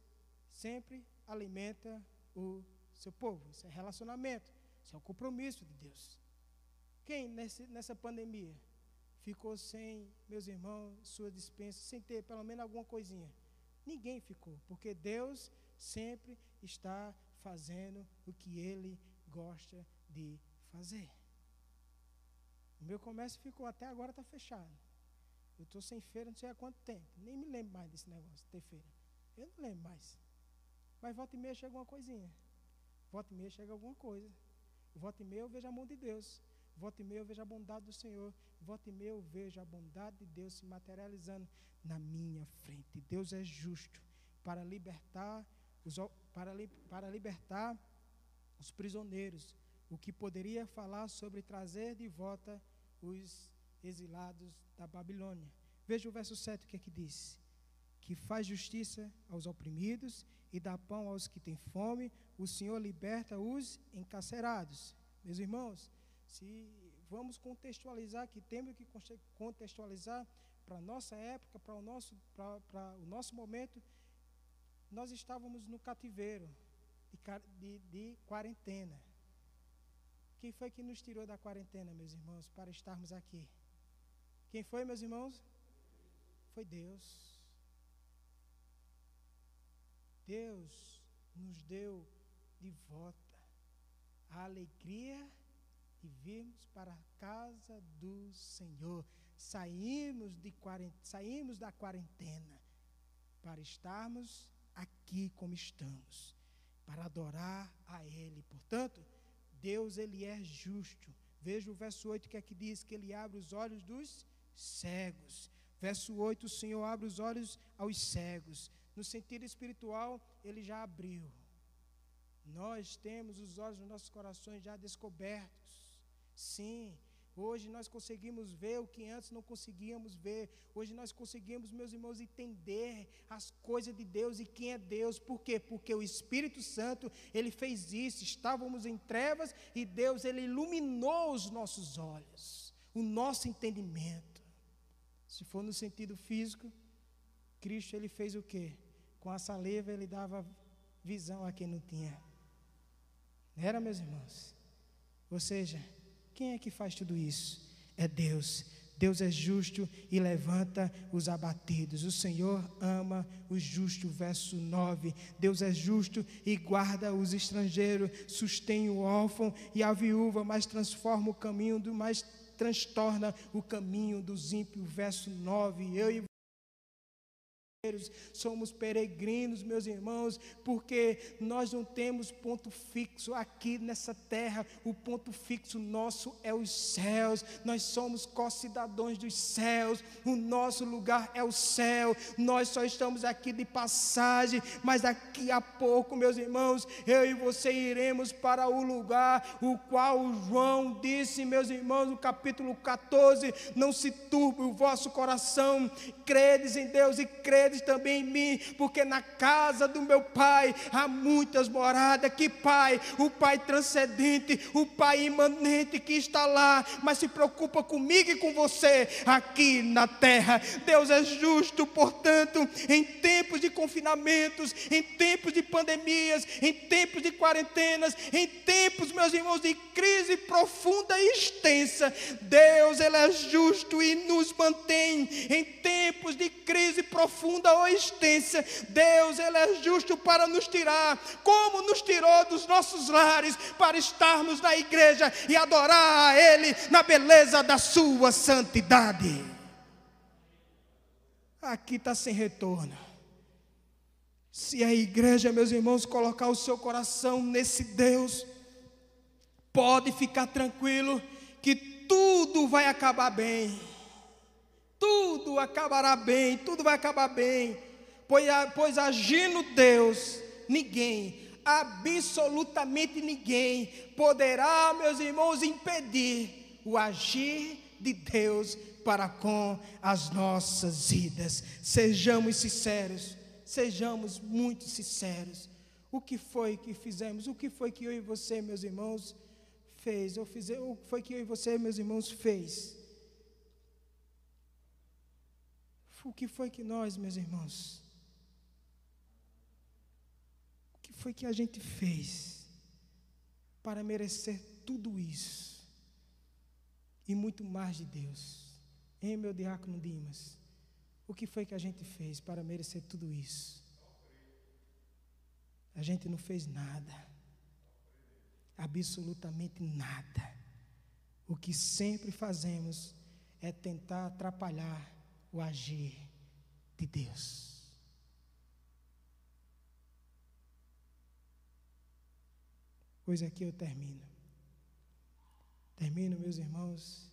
sempre alimenta o seu povo. Isso é relacionamento. Isso é o compromisso de Deus. Quem nesse, nessa pandemia ficou sem, meus irmãos, sua dispensa, sem ter pelo menos alguma coisinha? Ninguém ficou, porque Deus sempre está fazendo o que Ele gosta de fazer. O meu comércio ficou até agora está fechado. Eu estou sem feira não sei há quanto tempo. Nem me lembro mais desse negócio, de ter feira. Eu não lembro mais. Mas volta e meia chega alguma coisinha. Volta e meia chega alguma coisa. Volta e meia eu vejo a mão de Deus. Volta e meia eu vejo a bondade do Senhor. Volta e meia eu vejo a bondade de Deus se materializando na minha frente. Deus é justo para libertar os, para, para libertar os prisioneiros, o que poderia falar sobre trazer de volta os exilados da Babilônia. Veja o verso 7 o que é que diz: que faz justiça aos oprimidos e dá pão aos que têm fome, o Senhor liberta os encarcerados. Meus irmãos, se vamos contextualizar, que temos que contextualizar para nossa época, para o nosso, para o nosso momento, nós estávamos no cativeiro de, de, de quarentena. Quem foi que nos tirou da quarentena, meus irmãos, para estarmos aqui? Quem foi, meus irmãos? Foi Deus. Deus nos deu de volta a alegria e virmos para a casa do Senhor. Saímos, de saímos da quarentena para estarmos aqui como estamos, para adorar a Ele. Portanto, Deus ele é justo. Veja o verso 8 que aqui diz que ele abre os olhos dos cegos. Verso 8, o Senhor abre os olhos aos cegos. No sentido espiritual, ele já abriu. Nós temos os olhos dos nossos corações já descobertos. Sim, hoje nós conseguimos ver o que antes não conseguíamos ver. Hoje nós conseguimos, meus irmãos, entender as coisas de Deus e quem é Deus. Por quê? Porque o Espírito Santo, ele fez isso. Estávamos em trevas e Deus, ele iluminou os nossos olhos, o nosso entendimento. Se for no sentido físico, Cristo, ele fez o quê? Com a saliva, ele dava visão a quem não tinha. Era, meus irmãos. Ou seja, quem é que faz tudo isso? É Deus. Deus é justo e levanta os abatidos. O Senhor ama os justos, verso 9. Deus é justo e guarda os estrangeiros, sustém o órfão e a viúva, mas transforma o caminho do mais transtorna o caminho dos ímpios, verso 9. Eu e Somos peregrinos, meus irmãos, porque nós não temos ponto fixo aqui nessa terra. O ponto fixo nosso é os céus. Nós somos co-cidadãos dos céus. O nosso lugar é o céu. Nós só estamos aqui de passagem, mas daqui a pouco, meus irmãos, eu e você iremos para o lugar o qual João disse, meus irmãos, no capítulo 14: Não se turbe o vosso coração, credes em Deus e credes também em mim, porque na casa do meu Pai há muitas moradas. Que Pai, o Pai transcendente, o Pai imanente que está lá, mas se preocupa comigo e com você aqui na terra. Deus é justo, portanto, em tempos de confinamentos, em tempos de pandemias, em tempos de quarentenas, em tempos, meus irmãos, de crise profunda e extensa, Deus ele é justo e nos mantém em tempos de crise profunda profunda ou extensa, Deus ele é justo para nos tirar, como nos tirou dos nossos lares, para estarmos na igreja e adorar a Ele na beleza da Sua santidade. Aqui está sem retorno. Se a igreja, meus irmãos, colocar o seu coração nesse Deus, pode ficar tranquilo que tudo vai acabar bem tudo acabará bem, tudo vai acabar bem, pois, pois agindo Deus, ninguém, absolutamente ninguém, poderá, meus irmãos, impedir o agir de Deus para com as nossas vidas. Sejamos sinceros, sejamos muito sinceros. O que foi que fizemos? O que foi que eu e você, meus irmãos, fez? Fiz, o que foi que eu e você, meus irmãos, fez? O que foi que nós, meus irmãos, o que foi que a gente fez para merecer tudo isso e muito mais de Deus? Hein, meu diácono Dimas? O que foi que a gente fez para merecer tudo isso? A gente não fez nada, absolutamente nada. O que sempre fazemos é tentar atrapalhar o agir de Deus. Pois aqui eu termino. Termino, meus irmãos,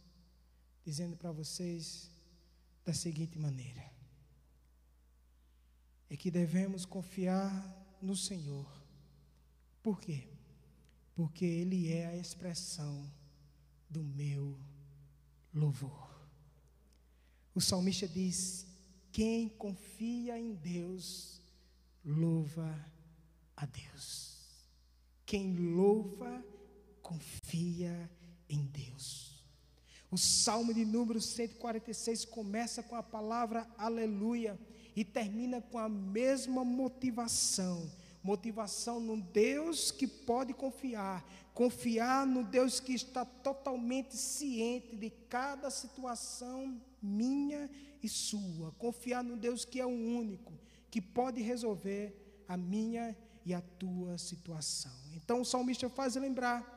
dizendo para vocês da seguinte maneira: é que devemos confiar no Senhor. Por quê? Porque Ele é a expressão do meu louvor. O salmista diz: Quem confia em Deus, louva a Deus. Quem louva, confia em Deus. O salmo de número 146 começa com a palavra aleluia e termina com a mesma motivação motivação no Deus que pode confiar, confiar no Deus que está totalmente ciente de cada situação minha e sua, confiar no Deus que é o único que pode resolver a minha e a tua situação. Então o salmista faz lembrar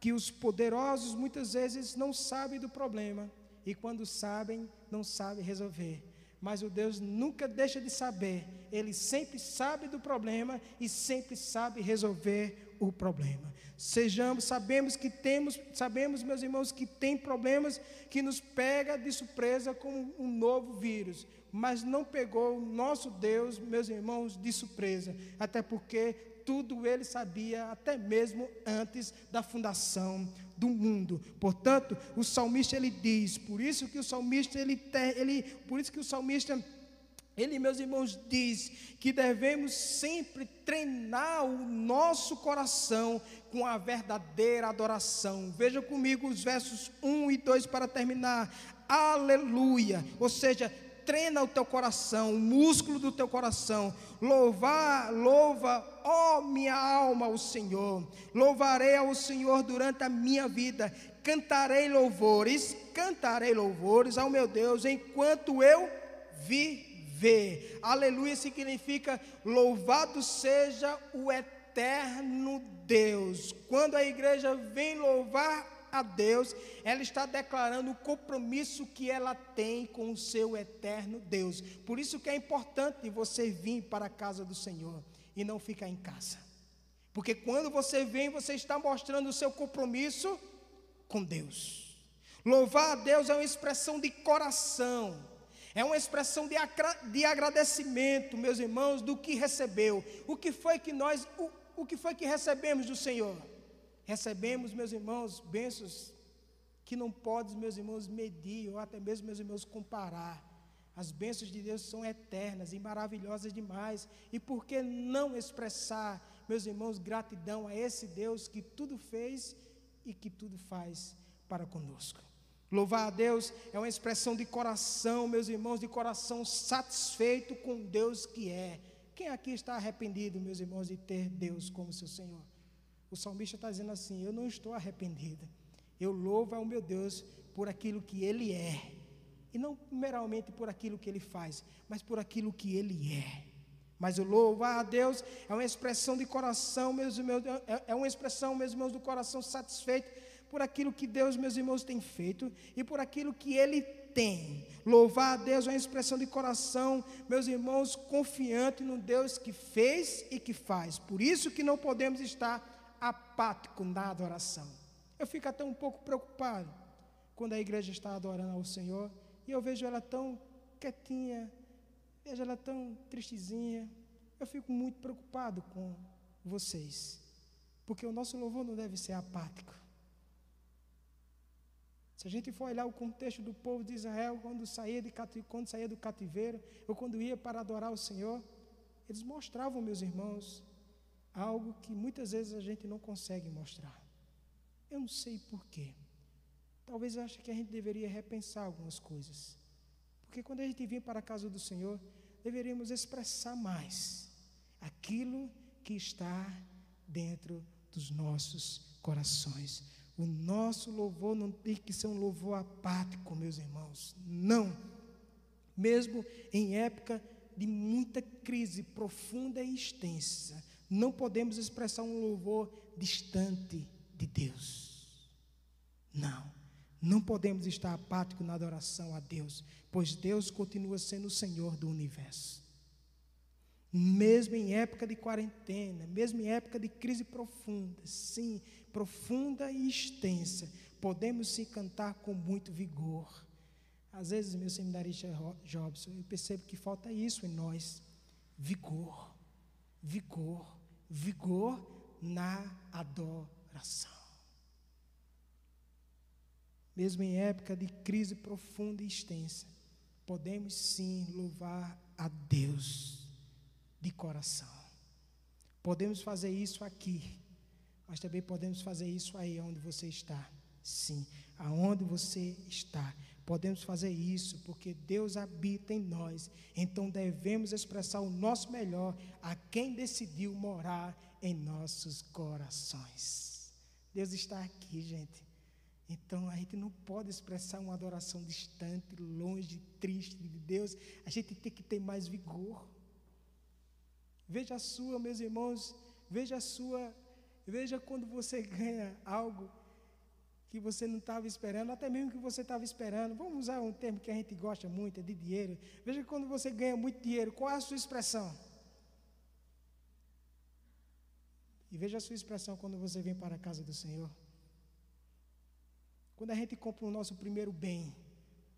que os poderosos muitas vezes não sabem do problema e quando sabem, não sabem resolver mas o Deus nunca deixa de saber, ele sempre sabe do problema e sempre sabe resolver o problema. Sejamos, sabemos que temos, sabemos, meus irmãos, que tem problemas que nos pega de surpresa como um novo vírus, mas não pegou o nosso Deus, meus irmãos, de surpresa, até porque tudo ele sabia, até mesmo antes da fundação do mundo. Portanto, o salmista ele diz, por isso que o salmista ele, ele por isso que o salmista ele, meus irmãos, diz que devemos sempre treinar o nosso coração com a verdadeira adoração. Veja comigo os versos 1 e 2 para terminar. Aleluia! Ou seja, treina o teu coração, o músculo do teu coração. Louvar, louva, ó minha alma, o Senhor. Louvarei ao Senhor durante a minha vida. Cantarei louvores, cantarei louvores ao meu Deus enquanto eu viver. Aleluia significa louvado seja o eterno Deus. Quando a igreja vem louvar a Deus, ela está declarando o compromisso que ela tem com o seu eterno Deus. Por isso que é importante você vir para a casa do Senhor e não ficar em casa. Porque quando você vem, você está mostrando o seu compromisso com Deus. Louvar a Deus é uma expressão de coração. É uma expressão de, de agradecimento, meus irmãos, do que recebeu. O que foi que nós, o, o que foi que recebemos do Senhor? Recebemos, meus irmãos, bênçãos que não podem, meus irmãos, medir, ou até mesmo, meus irmãos, comparar. As bênçãos de Deus são eternas e maravilhosas demais. E por que não expressar, meus irmãos, gratidão a esse Deus que tudo fez e que tudo faz para conosco? Louvar a Deus é uma expressão de coração, meus irmãos, de coração satisfeito com Deus que é. Quem aqui está arrependido, meus irmãos, de ter Deus como seu Senhor? O salmista está dizendo assim: Eu não estou arrependido. Eu louvo ao meu Deus por aquilo que Ele é. E não meramente por aquilo que Ele faz, mas por aquilo que Ele é. Mas o louvar a Deus é uma expressão de coração, meus irmãos, é, é uma expressão, meus irmãos, do coração satisfeito por aquilo que Deus, meus irmãos, tem feito e por aquilo que Ele tem. Louvar a Deus é uma expressão de coração, meus irmãos, confiante no Deus que fez e que faz. Por isso que não podemos estar apático na adoração. Eu fico até um pouco preocupado quando a igreja está adorando ao Senhor e eu vejo ela tão quietinha, vejo ela tão tristezinha. Eu fico muito preocupado com vocês, porque o nosso louvor não deve ser apático. Se a gente for olhar o contexto do povo de Israel quando saía, de, quando saía do cativeiro, ou quando ia para adorar o Senhor, eles mostravam, meus irmãos, algo que muitas vezes a gente não consegue mostrar. Eu não sei porquê. Talvez ache que a gente deveria repensar algumas coisas. Porque quando a gente vem para a casa do Senhor, deveríamos expressar mais aquilo que está dentro dos nossos corações. O nosso louvor não tem que ser um louvor apático, meus irmãos. Não. Mesmo em época de muita crise profunda e extensa, não podemos expressar um louvor distante de Deus. Não, não podemos estar apáticos na adoração a Deus, pois Deus continua sendo o Senhor do universo. Mesmo em época de quarentena, mesmo em época de crise profunda, sim, profunda e extensa, podemos sim cantar com muito vigor. Às vezes, meu seminarista Jobson, eu percebo que falta isso em nós: vigor, vigor vigor na adoração. Mesmo em época de crise profunda e extensa, podemos sim louvar a Deus de coração. Podemos fazer isso aqui, mas também podemos fazer isso aí onde você está. Sim, aonde você está. Podemos fazer isso porque Deus habita em nós. Então devemos expressar o nosso melhor a quem decidiu morar em nossos corações. Deus está aqui, gente. Então a gente não pode expressar uma adoração distante, longe, triste de Deus. A gente tem que ter mais vigor. Veja a sua, meus irmãos, veja a sua, veja quando você ganha algo que você não estava esperando, até mesmo que você estava esperando. Vamos usar um termo que a gente gosta muito, é de dinheiro. Veja que quando você ganha muito dinheiro, qual é a sua expressão? E veja a sua expressão quando você vem para a casa do Senhor. Quando a gente compra o nosso primeiro bem,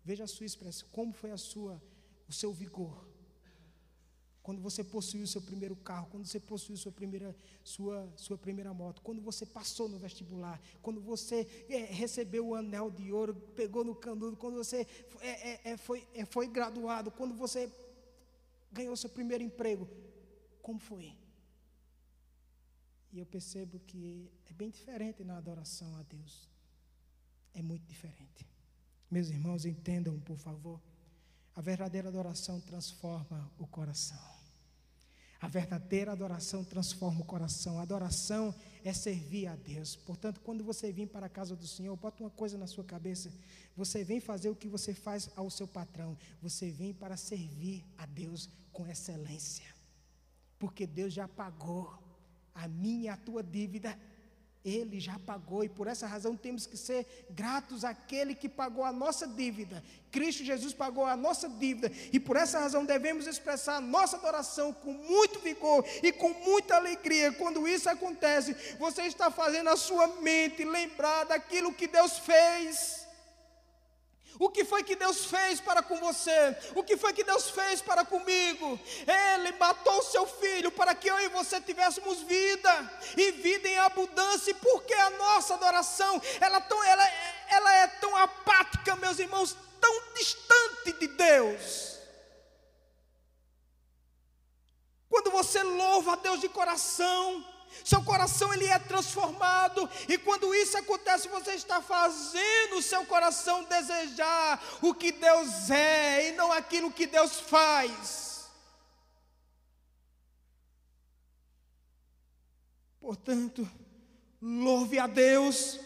veja a sua expressão, como foi a sua, o seu vigor quando você possuiu o seu primeiro carro, quando você possuiu sua primeira, sua, sua primeira moto, quando você passou no vestibular, quando você é, recebeu o anel de ouro, pegou no canudo, quando você é, é, é foi, é, foi graduado, quando você ganhou seu primeiro emprego, como foi? E eu percebo que é bem diferente na adoração a Deus. É muito diferente. Meus irmãos, entendam, por favor. A verdadeira adoração transforma o coração. A verdadeira adoração transforma o coração. A adoração é servir a Deus. Portanto, quando você vir para a casa do Senhor, bota uma coisa na sua cabeça. Você vem fazer o que você faz ao seu patrão. Você vem para servir a Deus com excelência. Porque Deus já pagou a minha e a tua dívida ele já pagou e por essa razão temos que ser gratos àquele que pagou a nossa dívida. Cristo Jesus pagou a nossa dívida e por essa razão devemos expressar a nossa adoração com muito vigor e com muita alegria. Quando isso acontece, você está fazendo a sua mente lembrar daquilo que Deus fez. O que foi que Deus fez para com você? O que foi que Deus fez para comigo? Ele matou o seu filho para que eu e você tivéssemos vida e vida em abundância. E por que a nossa adoração ela, tão, ela, ela é tão apática, meus irmãos, tão distante de Deus? Quando você louva a Deus de coração, seu coração ele é transformado e quando isso acontece, você está fazendo o seu coração desejar o que Deus é e não aquilo que Deus faz. Portanto, louve a Deus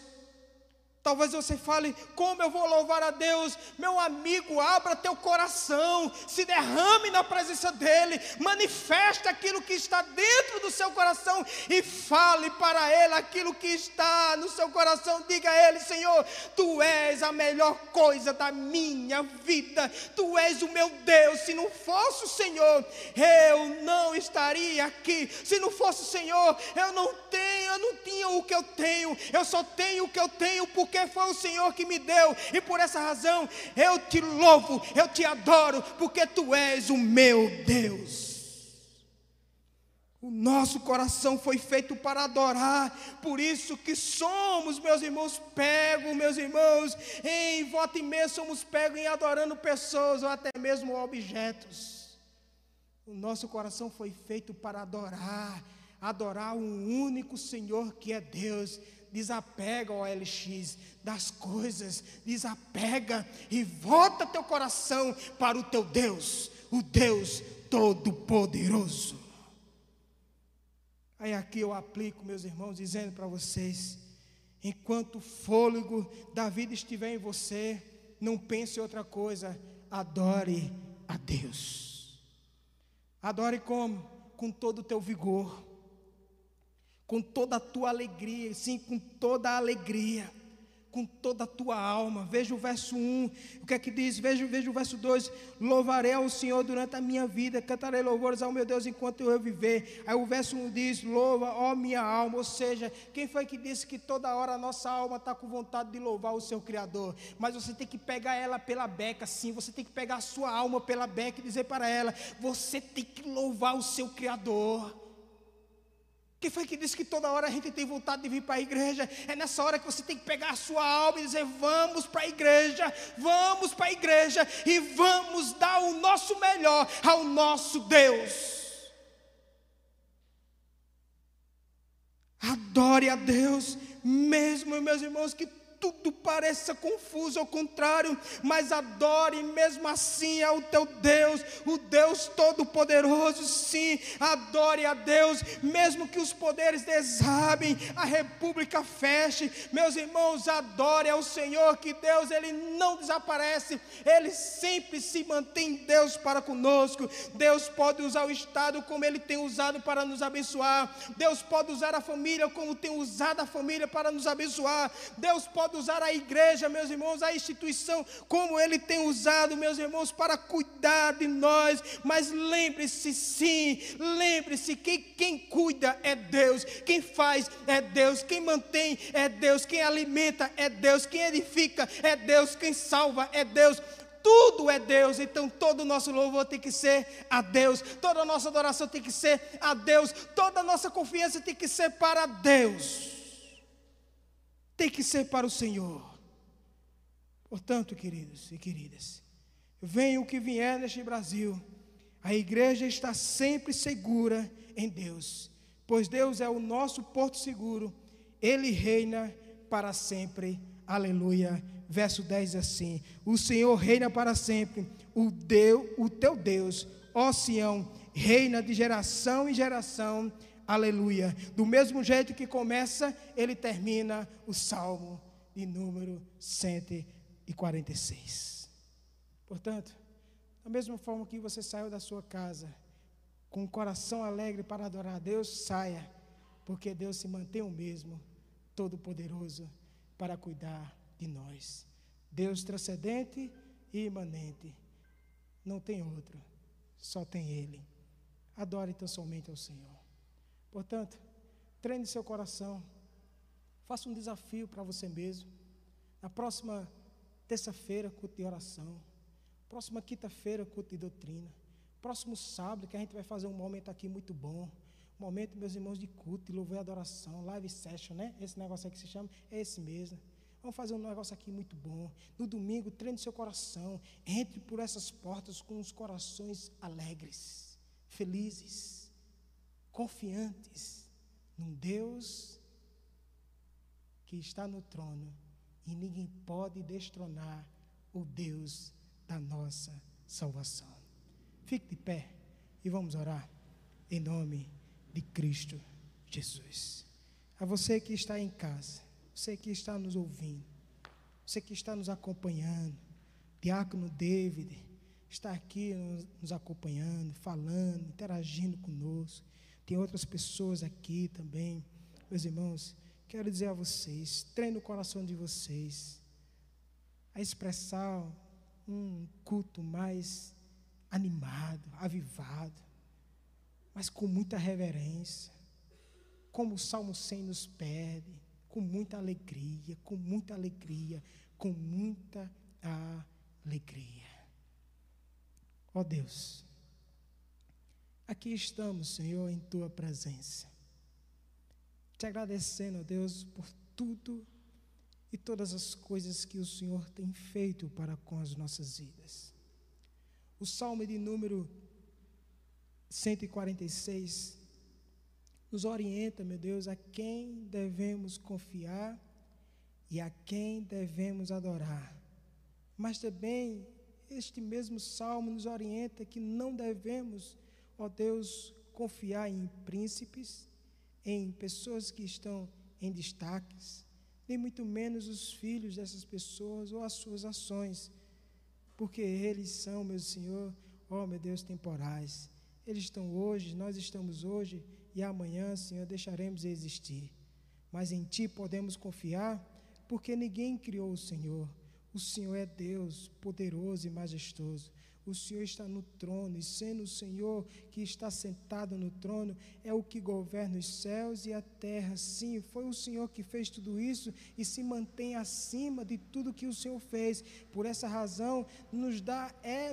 Talvez você fale, como eu vou louvar a Deus? Meu amigo, abra teu coração, se derrame na presença dEle, manifeste aquilo que está dentro do seu coração e fale para Ele aquilo que está no seu coração. Diga a Ele, Senhor, Tu és a melhor coisa da minha vida, Tu és o meu Deus. Se não fosse o Senhor, eu não estaria aqui. Se não fosse o Senhor, eu não tenho, eu não tinha o que eu tenho, eu só tenho o que eu tenho porque foi o Senhor que me deu, e por essa razão eu te louvo, eu te adoro, porque tu és o meu Deus. O nosso coração foi feito para adorar, por isso que somos, meus irmãos, pegos, meus irmãos, em volta e meia somos pegos em adorando pessoas ou até mesmo objetos. O nosso coração foi feito para adorar, adorar um único Senhor que é Deus, desapega, o LX, das coisas, desapega e volta teu coração para o teu Deus, o Deus Todo-Poderoso. Aí aqui eu aplico, meus irmãos, dizendo para vocês: enquanto o fôlego da vida estiver em você, não pense em outra coisa, adore a Deus. Adore como? Com todo o teu vigor com toda a tua alegria, sim, com toda a alegria, com toda a tua alma. Veja o verso 1, o que é que diz? Veja, veja o verso 2: Louvarei ao Senhor durante a minha vida, cantarei louvores ao meu Deus enquanto eu viver. Aí o verso 1 diz: Louva, ó minha alma. Ou seja, quem foi que disse que toda hora a nossa alma está com vontade de louvar o seu Criador? Mas você tem que pegar ela pela beca, sim, você tem que pegar a sua alma pela beca e dizer para ela: Você tem que louvar o seu Criador. Quem foi que disse que toda hora a gente tem vontade de vir para a igreja? É nessa hora que você tem que pegar a sua alma e dizer: vamos para a igreja, vamos para a igreja e vamos dar o nosso melhor ao nosso Deus. Adore a Deus, mesmo meus irmãos, que tudo pareça confuso ao contrário, mas adore mesmo assim ao teu Deus, o Deus Todo-Poderoso, sim, adore a Deus, mesmo que os poderes desabem, a república feche, meus irmãos, adore ao Senhor, que Deus ele não desaparece, ele sempre se mantém Deus para conosco. Deus pode usar o Estado como ele tem usado para nos abençoar, Deus pode usar a família como tem usado a família para nos abençoar, Deus pode pode usar a igreja, meus irmãos, a instituição, como Ele tem usado, meus irmãos, para cuidar de nós. Mas lembre-se, sim, lembre-se que quem cuida é Deus, quem faz é Deus, quem mantém é Deus, quem alimenta é Deus, quem edifica é Deus, quem salva é Deus tudo é Deus, então todo o nosso louvor tem que ser a Deus, toda a nossa adoração tem que ser a Deus, toda a nossa confiança tem que ser para Deus tem que ser para o Senhor. Portanto, queridos e queridas, venha o que vier neste Brasil, a igreja está sempre segura em Deus, pois Deus é o nosso porto seguro, Ele reina para sempre. Aleluia. verso 10 assim: O Senhor reina para sempre, o Deus, o teu Deus, ó Sião, reina de geração em geração. Aleluia. Do mesmo jeito que começa, ele termina o salmo de número 146. Portanto, da mesma forma que você saiu da sua casa com o coração alegre para adorar a Deus, saia, porque Deus se mantém o mesmo, todo-poderoso, para cuidar de nós. Deus transcendente e imanente. Não tem outro, só tem Ele. Adore tão somente ao Senhor. Portanto, treine seu coração. Faça um desafio para você mesmo. Na próxima terça-feira, culto de oração. Próxima quinta-feira, culto de doutrina. Próximo sábado, que a gente vai fazer um momento aqui muito bom. Um momento, meus irmãos, de culto, de louvor e adoração, live session, né? Esse negócio aí que se chama, é esse mesmo. Vamos fazer um negócio aqui muito bom. No domingo, treine seu coração. Entre por essas portas com os corações alegres, felizes, confiantes num Deus que está no trono e ninguém pode destronar o Deus da nossa salvação. Fique de pé e vamos orar em nome de Cristo Jesus. A você que está em casa, você que está nos ouvindo, você que está nos acompanhando, Diácono David está aqui nos acompanhando, falando, interagindo conosco. Tem outras pessoas aqui também. Meus irmãos, quero dizer a vocês, treine o coração de vocês a expressar um culto mais animado, avivado, mas com muita reverência, como o Salmo 100 nos pede, com muita alegria, com muita alegria, com muita alegria. Ó oh Deus, aqui estamos, Senhor, em tua presença, te agradecendo, Deus, por tudo e todas as coisas que o Senhor tem feito para com as nossas vidas. O Salmo de número 146 nos orienta, meu Deus, a quem devemos confiar e a quem devemos adorar. Mas também este mesmo salmo nos orienta que não devemos, ó Deus, confiar em príncipes, em pessoas que estão em destaques, nem muito menos os filhos dessas pessoas ou as suas ações, porque eles são, meu Senhor, ó meu Deus, temporais. Eles estão hoje, nós estamos hoje e amanhã, Senhor, deixaremos de existir. Mas em Ti podemos confiar, porque ninguém criou o Senhor. O Senhor é Deus, poderoso e majestoso. O Senhor está no trono, e sendo o Senhor que está sentado no trono, é o que governa os céus e a terra. Sim, foi o Senhor que fez tudo isso e se mantém acima de tudo que o Senhor fez. Por essa razão, nos dá, é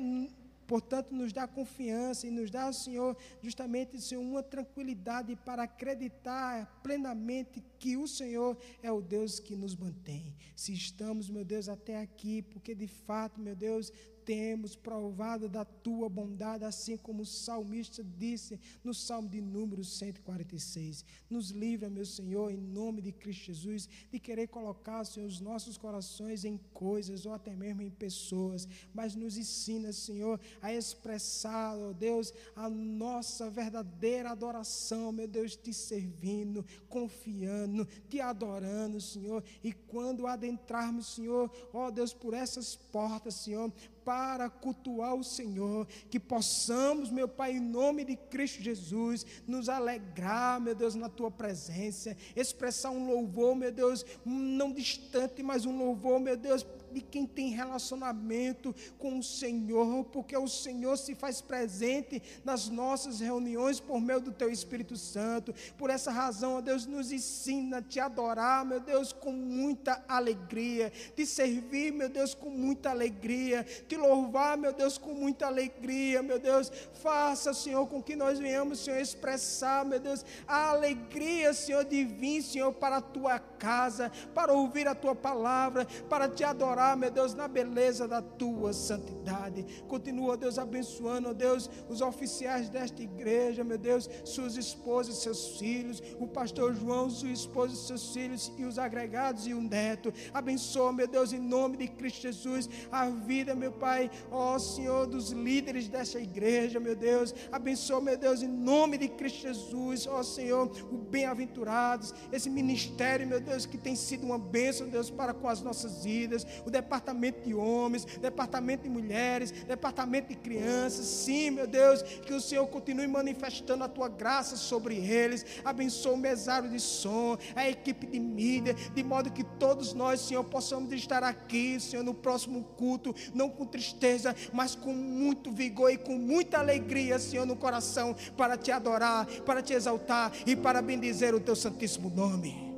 Portanto, nos dá confiança e nos dá, Senhor, justamente, Senhor, uma tranquilidade para acreditar plenamente que o Senhor é o Deus que nos mantém. Se estamos, meu Deus, até aqui, porque de fato, meu Deus, temos provado da tua bondade, assim como o salmista disse no Salmo de número 146. Nos livra, meu Senhor, em nome de Cristo Jesus, de querer colocar, Senhor, os nossos corações em coisas ou até mesmo em pessoas, mas nos ensina, Senhor, a expressar, ó Deus, a nossa verdadeira adoração, meu Deus, te servindo, confiando, te adorando, Senhor, e quando adentrarmos, Senhor, ó Deus, por essas portas, Senhor, para cultuar o Senhor, que possamos, meu Pai, em nome de Cristo Jesus, nos alegrar, meu Deus, na tua presença, expressar um louvor, meu Deus, não distante, mas um louvor, meu Deus, de quem tem relacionamento com o Senhor, porque o Senhor se faz presente nas nossas reuniões por meio do Teu Espírito Santo. Por essa razão, ó Deus, nos ensina a te adorar, meu Deus, com muita alegria, te servir, meu Deus, com muita alegria, te louvar, meu Deus, com muita alegria, meu Deus. Faça, Senhor, com que nós venhamos, Senhor, expressar, meu Deus, a alegria, Senhor, de vir, Senhor, para a tua casa casa, para ouvir a tua palavra, para te adorar, meu Deus, na beleza da tua santidade. Continua, Deus, abençoando, Deus, os oficiais desta igreja, meu Deus, suas esposas, seus filhos, o pastor João, sua esposa, seus filhos e os agregados e o neto. Abençoa, meu Deus, em nome de Cristo Jesus, a vida, meu Pai, ó Senhor, dos líderes desta igreja, meu Deus. Abençoa, meu Deus, em nome de Cristo Jesus, ó Senhor, o bem-aventurados, esse ministério, meu Deus, que tem sido uma bênção, Deus, para com as nossas vidas, o departamento de homens, departamento de mulheres, departamento de crianças, sim, meu Deus, que o Senhor continue manifestando a tua graça sobre eles, abençoa o mesário de som, a equipe de mídia, de modo que todos nós, Senhor, possamos estar aqui, Senhor, no próximo culto, não com tristeza, mas com muito vigor e com muita alegria, Senhor, no coração, para te adorar, para te exaltar e para bendizer o teu santíssimo nome.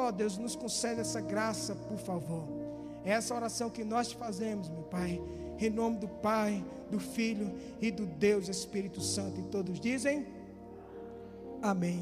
Ó oh, Deus, nos concede essa graça, por favor. É essa oração que nós fazemos, meu Pai, em nome do Pai, do Filho e do Deus Espírito Santo. E todos dizem: Amém.